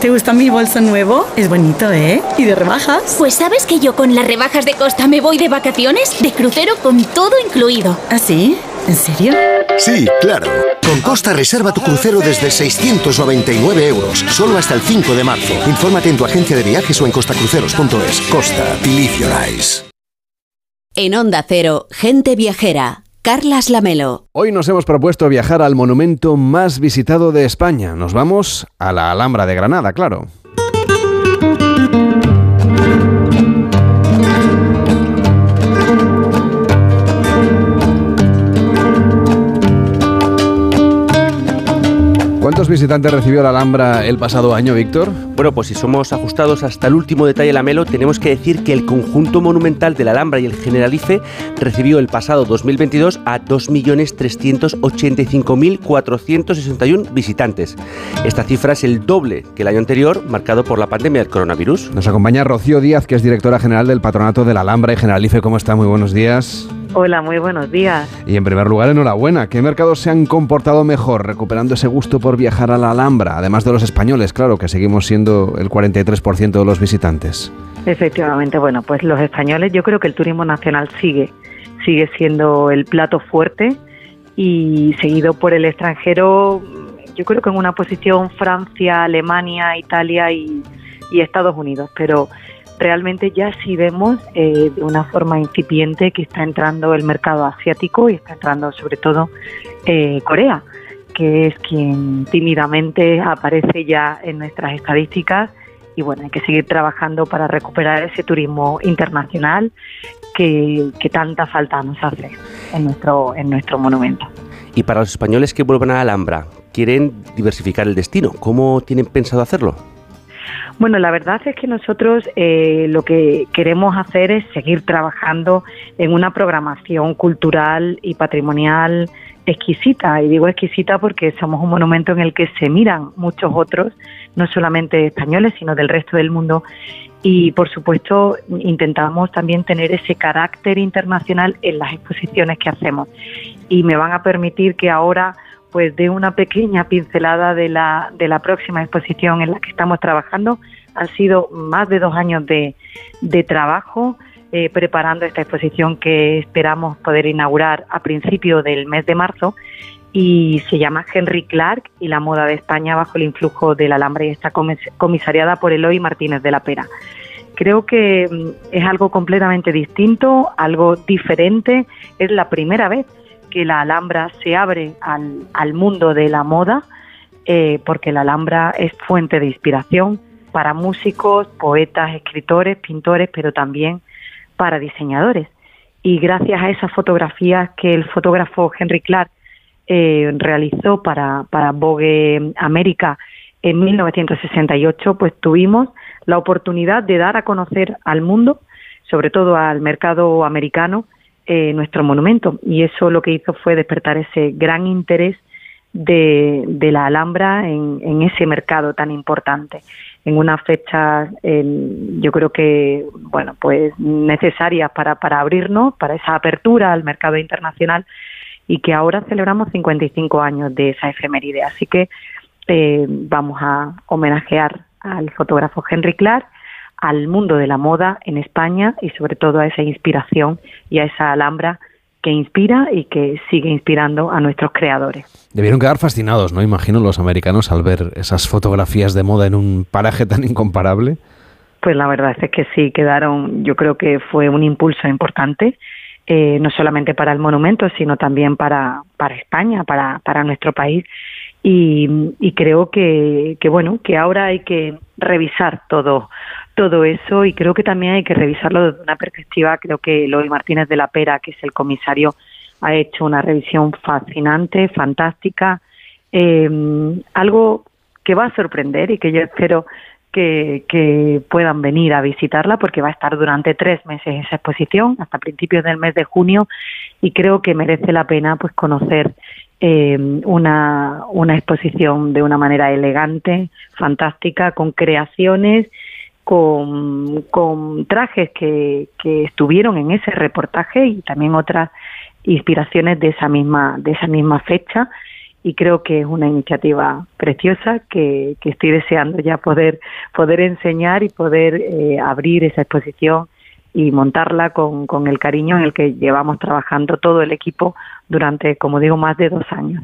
¿Te gusta mi bolso nuevo? Es bonito, ¿eh? ¿Y de rebajas? Pues sabes que yo con las rebajas de Costa me voy de vacaciones, de crucero con todo incluido. ¿Ah, sí? ¿En serio? Sí, claro. Con Costa reserva tu crucero desde 699 euros, solo hasta el 5 de marzo. Infórmate en tu agencia de viajes o en costacruceros.es. Costa, eyes. En Onda Cero, gente viajera. Carlas Lamelo. Hoy nos hemos propuesto viajar al monumento más visitado de España. Nos vamos a la Alhambra de Granada, claro. ¿Cuántos visitantes recibió la Alhambra el pasado año, Víctor? Bueno, pues si somos ajustados hasta el último detalle Lamelo, tenemos que decir que el conjunto monumental de la Alhambra y el Generalife recibió el pasado 2022 a 2.385.461 visitantes. Esta cifra es el doble que el año anterior, marcado por la pandemia del coronavirus. Nos acompaña Rocío Díaz, que es directora general del Patronato de la Alhambra y Generalife. ¿Cómo está? Muy buenos días. Hola, muy buenos días. Y en primer lugar, enhorabuena. ¿Qué mercados se han comportado mejor recuperando ese gusto por viajar a la Alhambra? Además de los españoles, claro, que seguimos siendo el 43% de los visitantes. Efectivamente, bueno, pues los españoles, yo creo que el turismo nacional sigue, sigue siendo el plato fuerte y seguido por el extranjero, yo creo que en una posición Francia, Alemania, Italia y, y Estados Unidos, pero realmente ya sí vemos eh, de una forma incipiente que está entrando el mercado asiático y está entrando sobre todo eh, Corea, que es quien tímidamente aparece ya en nuestras estadísticas y bueno, hay que seguir trabajando para recuperar ese turismo internacional que, que tanta falta nos hace en nuestro, en nuestro monumento. Y para los españoles que vuelvan a Alhambra, quieren diversificar el destino, ¿cómo tienen pensado hacerlo? Bueno, la verdad es que nosotros eh, lo que queremos hacer es seguir trabajando en una programación cultural y patrimonial exquisita. Y digo exquisita porque somos un monumento en el que se miran muchos otros, no solamente españoles, sino del resto del mundo. Y por supuesto intentamos también tener ese carácter internacional en las exposiciones que hacemos. Y me van a permitir que ahora pues de una pequeña pincelada de la, de la próxima exposición en la que estamos trabajando. Han sido más de dos años de, de trabajo eh, preparando esta exposición que esperamos poder inaugurar a principio del mes de marzo y se llama Henry Clark y la moda de España bajo el influjo del alambre y está comisariada por Eloy Martínez de la Pera. Creo que mm, es algo completamente distinto, algo diferente, es la primera vez que la Alhambra se abre al, al mundo de la moda, eh, porque la Alhambra es fuente de inspiración para músicos, poetas, escritores, pintores, pero también para diseñadores. Y gracias a esas fotografías que el fotógrafo Henry Clark eh, realizó para, para Vogue América en 1968, pues tuvimos la oportunidad de dar a conocer al mundo, sobre todo al mercado americano, eh, nuestro monumento. Y eso lo que hizo fue despertar ese gran interés de, la Alhambra en, ese mercado tan importante en una fecha yo creo que bueno pues necesaria para, para abrirnos para esa apertura al mercado internacional y que ahora celebramos 55 años de esa efeméride así que eh, vamos a homenajear al fotógrafo Henry Clark, al mundo de la moda en España y sobre todo a esa inspiración y a esa alhambra que inspira y que sigue inspirando a nuestros creadores. Debieron quedar fascinados, ¿no? Imagino los americanos al ver esas fotografías de moda en un paraje tan incomparable. Pues la verdad es que sí, quedaron, yo creo que fue un impulso importante, eh, no solamente para el monumento, sino también para, para España, para, para nuestro país. Y, y creo que, que, bueno, que ahora hay que revisar todo, todo eso y creo que también hay que revisarlo desde una perspectiva, creo que Eloy Martínez de la Pera, que es el comisario, ha hecho una revisión fascinante, fantástica, eh, algo que va a sorprender y que yo espero que, que, puedan venir a visitarla porque va a estar durante tres meses esa exposición hasta principios del mes de junio y creo que merece la pena pues conocer eh, una, una exposición de una manera elegante, fantástica, con creaciones con, con trajes que, que estuvieron en ese reportaje y también otras inspiraciones de esa misma de esa misma fecha. Y creo que es una iniciativa preciosa que, estoy deseando ya poder poder enseñar y poder eh, abrir esa exposición y montarla con, con el cariño en el que llevamos trabajando todo el equipo durante, como digo, más de dos años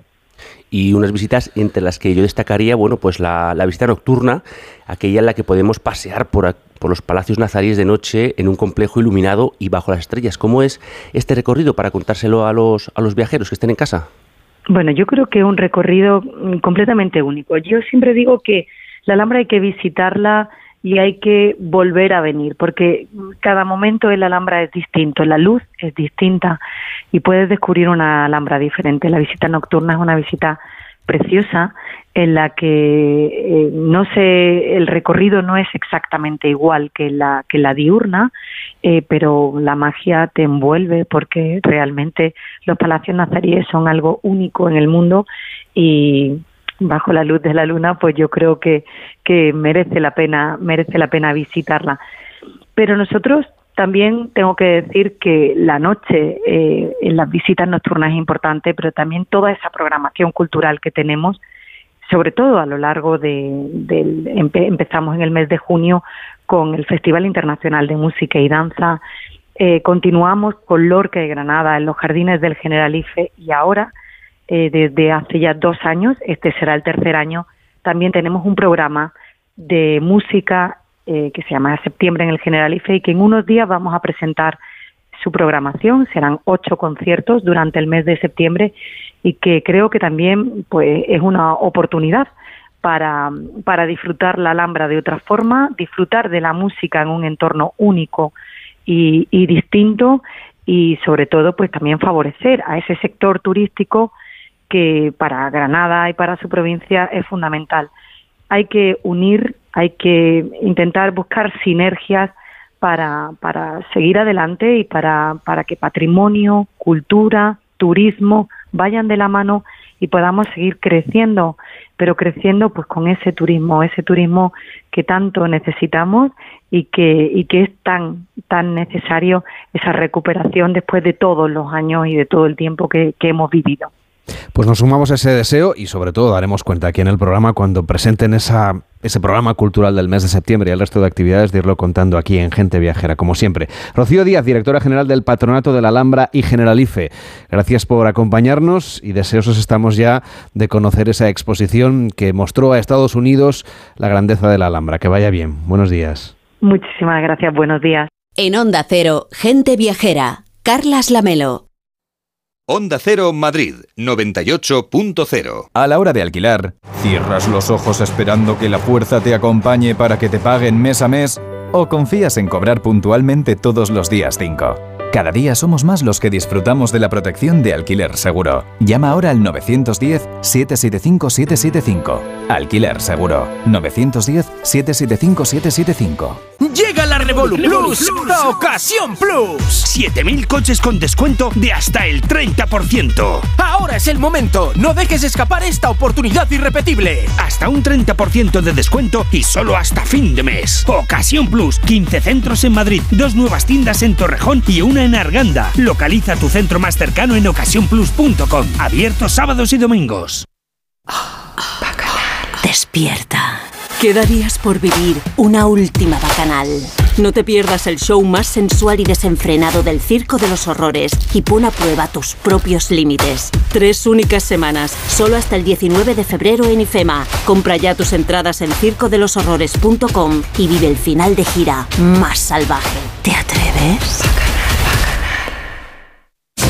y unas visitas entre las que yo destacaría, bueno, pues la, visita nocturna, aquella en la que podemos pasear por, por los palacios nazaríes de noche en un complejo iluminado y bajo las estrellas. ¿Cómo es este recorrido para contárselo a los, a los viajeros que estén en casa? Bueno, yo creo que un recorrido mm, completamente único. Yo siempre digo que la Alhambra hay que visitarla y hay que volver a venir, porque cada momento en la Alhambra es distinto, la luz es distinta y puedes descubrir una Alhambra diferente. La visita nocturna es una visita preciosa en la que eh, no sé el recorrido no es exactamente igual que la que la diurna eh, pero la magia te envuelve porque realmente los palacios nazaríes son algo único en el mundo y bajo la luz de la luna, pues yo creo que, que merece la pena, merece la pena visitarla. Pero nosotros también tengo que decir que la noche eh, en las visitas nocturnas es importante, pero también toda esa programación cultural que tenemos, sobre todo a lo largo de, del empezamos en el mes de junio con el Festival Internacional de Música y Danza, eh, continuamos con Lorca de Granada en los Jardines del Generalife y ahora eh, desde hace ya dos años, este será el tercer año, también tenemos un programa de música eh, que se llama Septiembre en el Generalife y que en unos días vamos a presentar su programación. Serán ocho conciertos durante el mes de septiembre y que creo que también pues, es una oportunidad para, para disfrutar la Alhambra de otra forma, disfrutar de la música en un entorno único y, y distinto y sobre todo pues también favorecer a ese sector turístico que para Granada y para su provincia es fundamental. Hay que unir, hay que intentar buscar sinergias para, seguir adelante y para, para que patrimonio, cultura, turismo vayan de la mano y podamos seguir creciendo, pero creciendo pues con ese turismo, ese turismo que tanto necesitamos y que, y que es tan, tan necesario esa recuperación después de todos los años y de todo el tiempo que hemos vivido. Pues nos sumamos a ese deseo y sobre todo daremos cuenta aquí en el programa cuando presenten esa, ese programa cultural del mes de septiembre y el resto de actividades de irlo contando aquí en Gente Viajera, como siempre. Rocío Díaz, directora general del Patronato de la Alhambra y Generalife. Gracias por acompañarnos y deseosos estamos ya de conocer esa exposición que mostró a Estados Unidos la grandeza de la Alhambra. Que vaya bien. Buenos días. Muchísimas gracias. Buenos días. En Onda Cero, Gente Viajera. Carlas Lamelo. Onda Cero Madrid 98.0. A la hora de alquilar, ¿cierras los ojos esperando que la fuerza te acompañe para que te paguen mes a mes? ¿O confías en cobrar puntualmente todos los días 5? Cada día somos más los que disfrutamos de la protección de alquiler seguro. Llama ahora al 910-775-775. Alquiler seguro. 910-775-775. Llega la Revolu Plus, la ocasión Plus. 7000 coches con descuento de hasta el 30%. Ahora es el momento. No dejes escapar esta oportunidad irrepetible. Hasta un 30% de descuento y solo hasta fin de mes. Ocasión Plus, 15 centros en Madrid, dos nuevas tiendas en Torrejón y una en Arganda. Localiza tu centro más cercano en ocasiónplus.com. Abierto sábados y domingos. Despierta. Queda días por vivir una última bacanal. No te pierdas el show más sensual y desenfrenado del Circo de los Horrores y pon a prueba tus propios límites. Tres únicas semanas, solo hasta el 19 de febrero en IFEMA. Compra ya tus entradas en circodeloshorrores.com y vive el final de gira más salvaje. ¿Te atreves?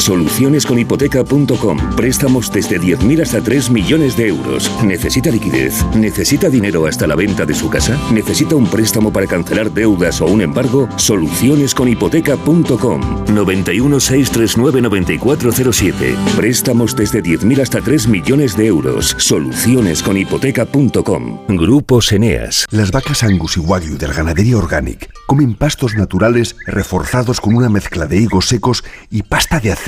Solucionesconhipoteca.com. Préstamos desde 10.000 hasta 3 millones de euros. ¿Necesita liquidez? ¿Necesita dinero hasta la venta de su casa? ¿Necesita un préstamo para cancelar deudas o un embargo? Solucionesconhipoteca.com. 91 639 9407. Préstamos desde 10.000 hasta 3 millones de euros. Solucionesconhipoteca.com. Grupos Eneas. Las vacas Angus y Wagyu de la ganadería Organic comen pastos naturales reforzados con una mezcla de higos secos y pasta de aceite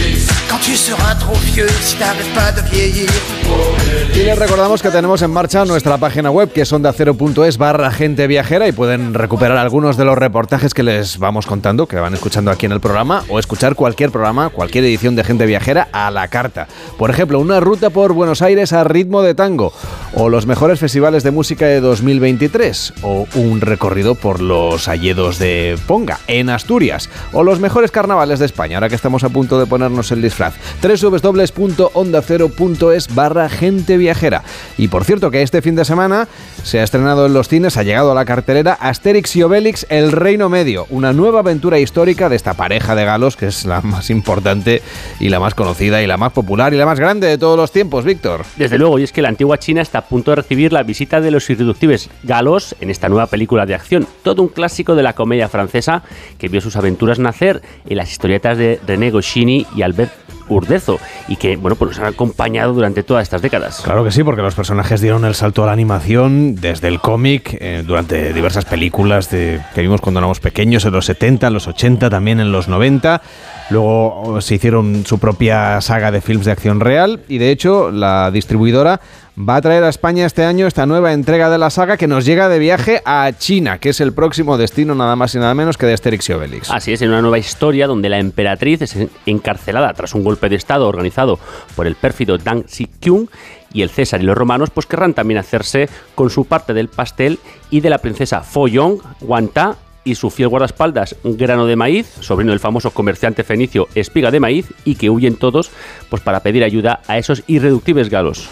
Y les recordamos que tenemos en marcha nuestra página web que es ondacero.es barra gente viajera y pueden recuperar algunos de los reportajes que les vamos contando, que van escuchando aquí en el programa o escuchar cualquier programa, cualquier edición de gente viajera a la carta. Por ejemplo, una ruta por Buenos Aires a ritmo de tango o los mejores festivales de música de 2023 o un recorrido por los alledos de Ponga en Asturias o los mejores carnavales de España, ahora que estamos a punto de ponernos el disfraz www.ondacero.es barra gente viajera. Y por cierto que este fin de semana se ha estrenado en los cines, ha llegado a la cartelera Asterix y Obelix El Reino Medio, una nueva aventura histórica de esta pareja de galos que es la más importante y la más conocida y la más popular y la más grande de todos los tiempos, Víctor. Desde luego, y es que la antigua China está a punto de recibir la visita de los irreductibles galos en esta nueva película de acción, todo un clásico de la comedia francesa que vio sus aventuras nacer en las historietas de René Goscinny y Albert Urdezo y que, bueno, pues nos han acompañado durante todas estas décadas. Claro que sí, porque los personajes dieron el salto a la animación desde el cómic, eh, durante diversas películas de, que vimos cuando éramos pequeños, en los 70, en los 80, también en los 90. Luego oh, se hicieron su propia saga de films de acción real y de hecho la distribuidora va a traer a España este año esta nueva entrega de la saga que nos llega de viaje a China, que es el próximo destino nada más y nada menos que de Asterix y Obelix. Así es, en una nueva historia donde la emperatriz es encarcelada tras un golpe de estado organizado por el pérfido Deng Xiaoping y el César y los romanos pues querrán también hacerse con su parte del pastel y de la princesa Foyong, Wanta y su fiel guardaespaldas Grano de Maíz, sobrino del famoso comerciante fenicio Espiga de Maíz, y que huyen todos pues para pedir ayuda a esos irreductibles galos.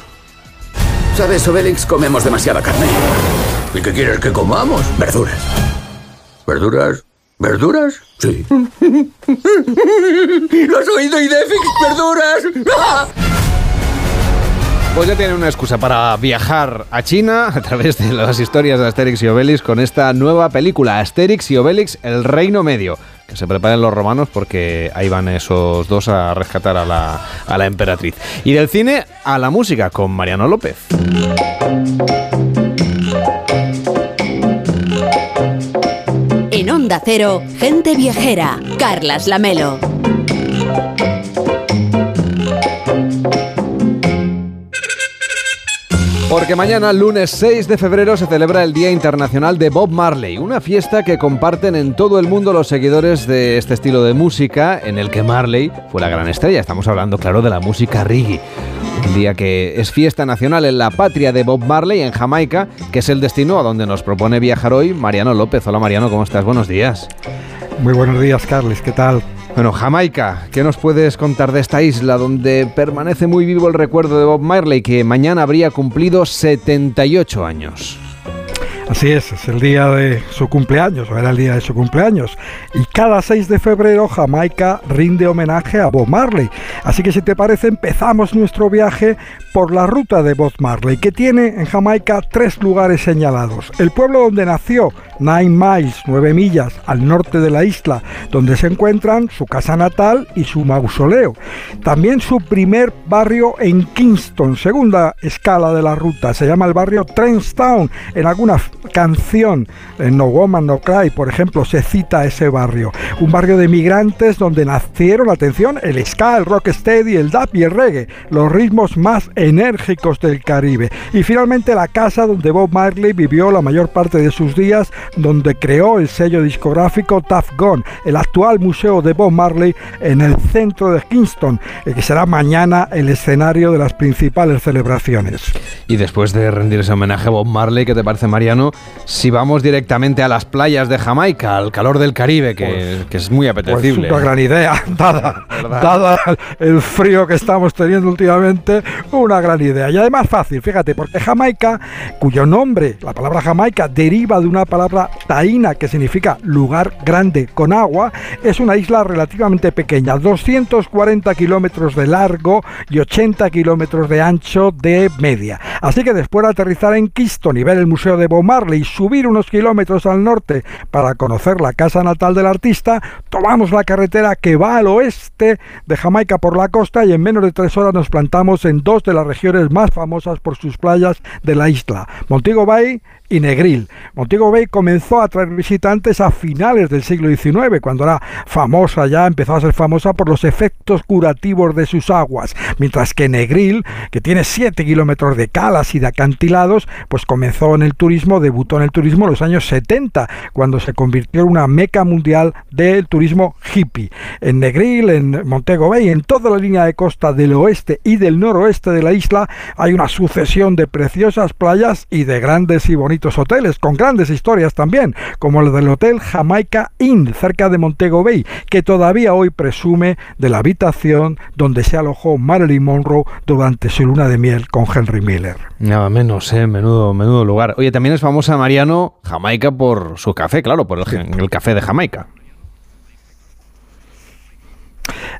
¿Sabes, Obelix? Comemos demasiada carne. ¿Y qué quieres que comamos? Verduras. ¿Verduras? ¿Verduras? Sí. ¿Lo has oído, Idefix? ¡Verduras! ¡Ah! Pues ya tienen una excusa para viajar a China a través de las historias de Asterix y Obelix con esta nueva película, Asterix y Obelix, El Reino Medio. Que se preparen los romanos porque ahí van esos dos a rescatar a la, a la emperatriz. Y del cine a la música con Mariano López. En Onda Cero, gente viajera, Carlas Lamelo. Porque mañana, lunes 6 de febrero, se celebra el Día Internacional de Bob Marley, una fiesta que comparten en todo el mundo los seguidores de este estilo de música, en el que Marley fue la gran estrella. Estamos hablando, claro, de la música reggae. Un día que es fiesta nacional en la patria de Bob Marley, en Jamaica, que es el destino a donde nos propone viajar hoy Mariano López. Hola Mariano, ¿cómo estás? Buenos días. Muy buenos días, Carles, ¿qué tal? Bueno, Jamaica, ¿qué nos puedes contar de esta isla donde permanece muy vivo el recuerdo de Bob Marley, que mañana habría cumplido 78 años? Así es, es el día de su cumpleaños, o era el día de su cumpleaños. Y cada 6 de febrero Jamaica rinde homenaje a Bob Marley. Así que si te parece, empezamos nuestro viaje por la ruta de Bob Marley, que tiene en Jamaica tres lugares señalados. El pueblo donde nació, Nine Miles, 9 millas al norte de la isla, donde se encuentran su casa natal y su mausoleo. También su primer barrio en Kingston, segunda escala de la ruta. Se llama el barrio Trenstown. En alguna canción, en No Woman No Cry, por ejemplo, se cita ese barrio. Un barrio de migrantes donde nacieron, atención, el ska, el rocksteady, el dub y el reggae, los ritmos más enérgicos del Caribe. Y finalmente la casa donde Bob Marley vivió la mayor parte de sus días, donde creó el sello discográfico Tough Gone, el actual museo de Bob Marley en el centro de Kingston, que será mañana el escenario de las principales celebraciones. Y después de rendir ese homenaje a Bob Marley, ¿qué te parece Mariano? Si vamos directamente a las playas de Jamaica, al calor del Caribe, que, pues, que es muy apetecible. Pues una gran idea, dada, dada el frío que estamos teniendo últimamente, una gran idea. Y además fácil, fíjate, porque Jamaica, cuyo nombre, la palabra Jamaica, deriva de una palabra taína que significa lugar grande con agua, es una isla relativamente pequeña, 240 kilómetros de largo y 80 kilómetros de ancho de media. Así que después de aterrizar en Kingston y ver el Museo de Bob Marley, subir unos kilómetros al norte para conocer la casa natal del artista, tomamos la carretera que va al oeste de Jamaica por la costa y en menos de tres horas nos plantamos en dos de las regiones más famosas por sus playas de la isla, Montego Bay y Negril. Montego Bay comenzó a traer visitantes a finales del siglo XIX, cuando era famosa ya, empezó a ser famosa por los efectos curativos de sus aguas, mientras que Negril, que tiene 7 kilómetros de calas y de acantilados, pues comenzó en el turismo, debutó en el turismo en los años 70, cuando se convirtió en una meca mundial del turismo hippie. En Negril, en Montego Bay, en toda la línea de costa del oeste y del noroeste de la isla, hay una sucesión de preciosas playas y de grandes y bonitas hoteles con grandes historias también, como el del Hotel Jamaica Inn, cerca de Montego Bay, que todavía hoy presume de la habitación donde se alojó Marilyn Monroe durante su luna de miel con Henry Miller. Nada menos, ¿eh? menudo, menudo lugar. Oye, también es famosa Mariano Jamaica por su café, claro, por el café de Jamaica.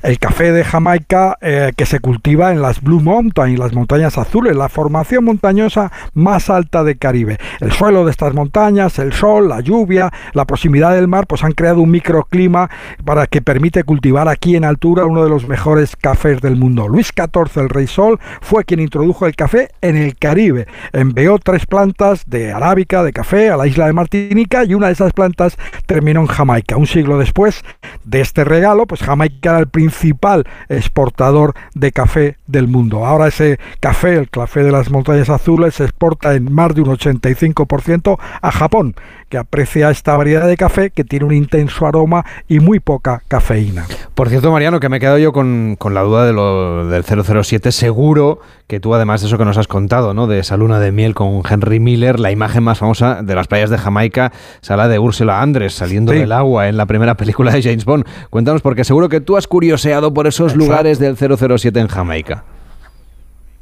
El café de Jamaica eh, que se cultiva en las Blue Mountains, las montañas azules, la formación montañosa más alta de Caribe. El suelo de estas montañas, el sol, la lluvia, la proximidad del mar, pues han creado un microclima para que permite cultivar aquí en altura uno de los mejores cafés del mundo. Luis XIV, el Rey Sol, fue quien introdujo el café en el Caribe. Envió tres plantas de arábica, de café, a la isla de Martinica y una de esas plantas terminó en Jamaica. Un siglo después de este regalo, pues Jamaica era el principal exportador de café del mundo. Ahora ese café, el café de las montañas azules, se exporta en más de un 85% a Japón, que aprecia esta variedad de café que tiene un intenso aroma y muy poca cafeína. Por cierto, Mariano, que me he quedado yo con, la duda de lo, del 007, seguro que tú, además de eso que nos has contado, ¿no? de esa luna de miel con Henry Miller, la imagen más famosa de las playas de Jamaica, sala de Úrsula Andrés saliendo del agua en la primera película de James Bond. Cuéntanos, porque seguro que tú has curioseado por esos lugares del 007 en Jamaica.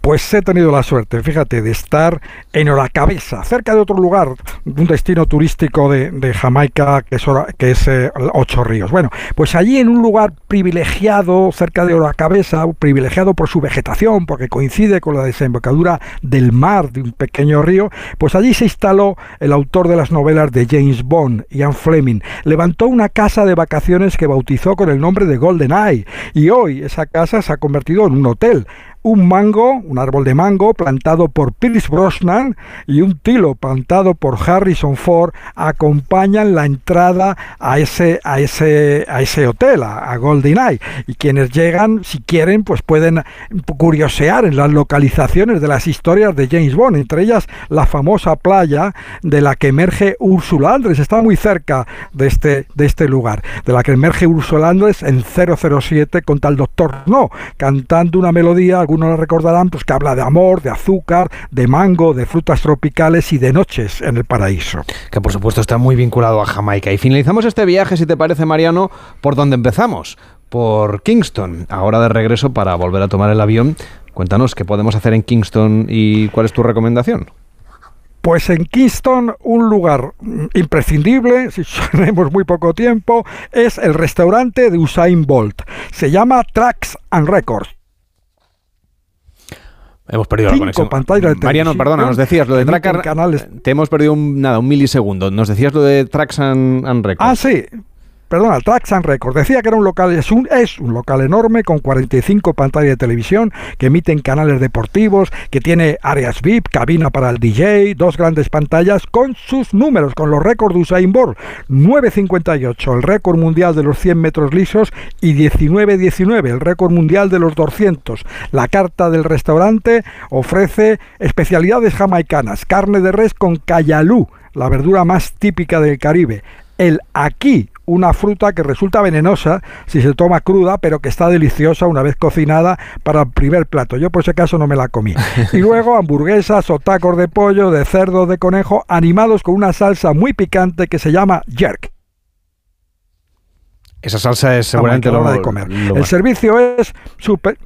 Pues he tenido la suerte, fíjate, de estar en Oracabeza, cerca de otro lugar, un destino turístico de, Jamaica que es, que es eh, Ocho Ríos. Bueno, pues allí en un lugar privilegiado, cerca de Oracabeza, privilegiado por su vegetación, porque coincide con la desembocadura del mar de un pequeño río, pues allí se instaló el autor de las novelas de James Bond, Ian Fleming. Levantó una casa de vacaciones que bautizó con el nombre de Golden Eye y hoy esa casa se ha convertido en un hotel un mango, un árbol de mango plantado por Pierce Brosnan y un tilo plantado por Harrison Ford acompañan la entrada a ese, a ese, a ese hotel, a, a Golden Eye. Y quienes llegan, si quieren, pues pueden curiosear en las localizaciones de las historias de James Bond, entre ellas la famosa playa de la que emerge Ursula Andrés, está muy cerca de este, de este lugar, de la que emerge Ursula Andrés en 007 contra el Doctor No, cantando una melodía, algunos la recordarán, pues que habla de amor, de azúcar, de mango, de frutas tropicales y de noches en el paraíso. Que por supuesto está muy vinculado a Jamaica. Y finalizamos este viaje, si te parece, Mariano, por donde empezamos, por Kingston. Ahora de regreso para volver a tomar el avión. Cuéntanos qué podemos hacer en Kingston y cuál es tu recomendación. Pues en Kingston, un lugar imprescindible, si tenemos muy poco tiempo, es el restaurante de Usain Bolt. Se llama Tracks and Records. Hemos perdido la conexión. Mariano, perdona, nos decías lo de Track canales. Te hemos perdido un, nada, un milisegundo. Nos decías lo de Tracks and, and Records. Ah, sí perdona, Tracks and Records. Decía que era un local, es un, es un local enorme con 45 pantallas de televisión que emiten canales deportivos, que tiene áreas VIP, cabina para el DJ, dos grandes pantallas con sus números, con los récords de Usain Bolt. 9.58, el récord mundial de los 100 metros lisos y 19.19, el récord mundial de los 200. La carta del restaurante ofrece especialidades jamaicanas, carne de res con cayalú, la verdura más típica del Caribe, el aquí, una fruta que resulta venenosa si se toma cruda, pero que está deliciosa una vez cocinada para el primer plato. Yo por ese caso no me la comí. Y luego hamburguesas o tacos de pollo, de cerdo, de conejo, animados con una salsa muy picante que se llama jerk. Esa salsa es seguramente lo, de comer. el servicio es súper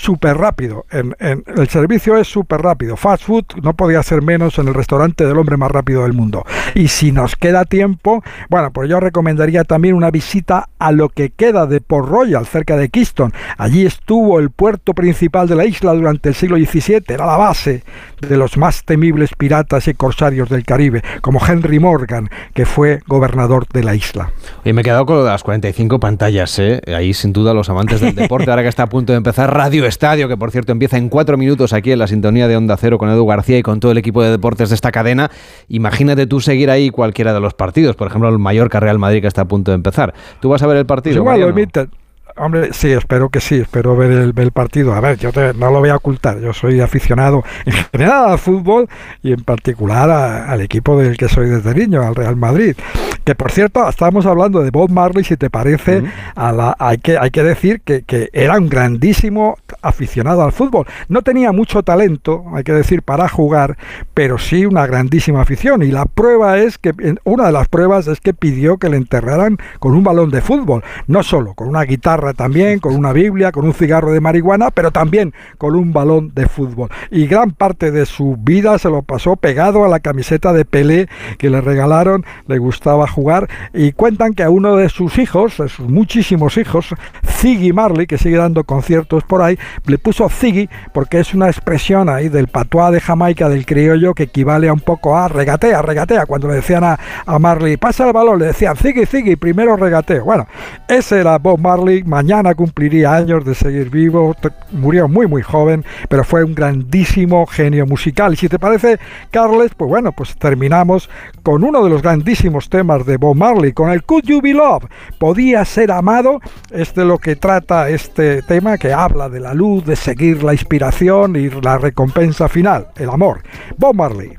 súper rápido. En, el servicio es súper rápido. Fast food no podía ser menos en el restaurante del hombre más rápido del mundo. Y si nos queda tiempo, bueno, pues yo recomendaría también una visita a lo que queda de Port Royal, cerca de Kingston. Allí estuvo el puerto principal de la isla durante el siglo XVII. Era la base de los más temibles piratas y corsarios del Caribe, como Henry Morgan, que fue gobernador de la isla. Y me he quedado con las 45 pantallas, ¿eh? Ahí sin duda los amantes del deporte, ahora que está a punto de empezar Radio Estadio, que por cierto empieza en cuatro minutos aquí en la sintonía de Onda Cero con Edu García y con todo el equipo de deportes de esta cadena. Imagínate tú seguir ahí cualquiera de los partidos, por ejemplo el Mallorca Real Madrid que está a punto de empezar. ¿Tú vas a ver el partido? Pues Hombre, sí, espero que sí, espero ver el, partido. A ver, yo no lo voy a ocultar, yo soy aficionado en general al fútbol y en particular al equipo del que soy desde niño, al Real Madrid. Que por cierto, estábamos hablando de Bob Marley, si te parece, a la, hay, que, hay que decir que, que, era un grandísimo aficionado al fútbol. No tenía mucho talento, hay que decir, para jugar, pero sí una grandísima afición. Y la prueba es que, una de las pruebas es que pidió que le enterraran con un balón de fútbol, no solo con una guitarra también, con una Biblia, con un cigarro de marihuana, pero también con un balón de fútbol. Y gran parte de su vida se lo pasó pegado a la camiseta de Pelé que le regalaron, le gustaba jugar y cuentan que a uno de sus hijos, sus muchísimos hijos, Ziggy Marley, que sigue dando conciertos por ahí, le puso Ziggy porque es una expresión ahí del patuá de Jamaica del criollo que equivale a un poco a regatea, regatea. Cuando le decían a, a Marley, pasa el balón, le decían Ziggy, Ziggy, primero regateo. Bueno, ese era Bob Marley, mañana cumpliría años de seguir vivo, murió muy muy joven, pero fue un grandísimo genio musical. Y si te parece, Carles, pues bueno, pues terminamos con uno de los grandísimos temas de Bob Marley, con el Could You Be Love, podía ser amado, es de lo que trata este tema que habla de la luz, de seguir la inspiración y la recompensa final, el amor. Bob Marley.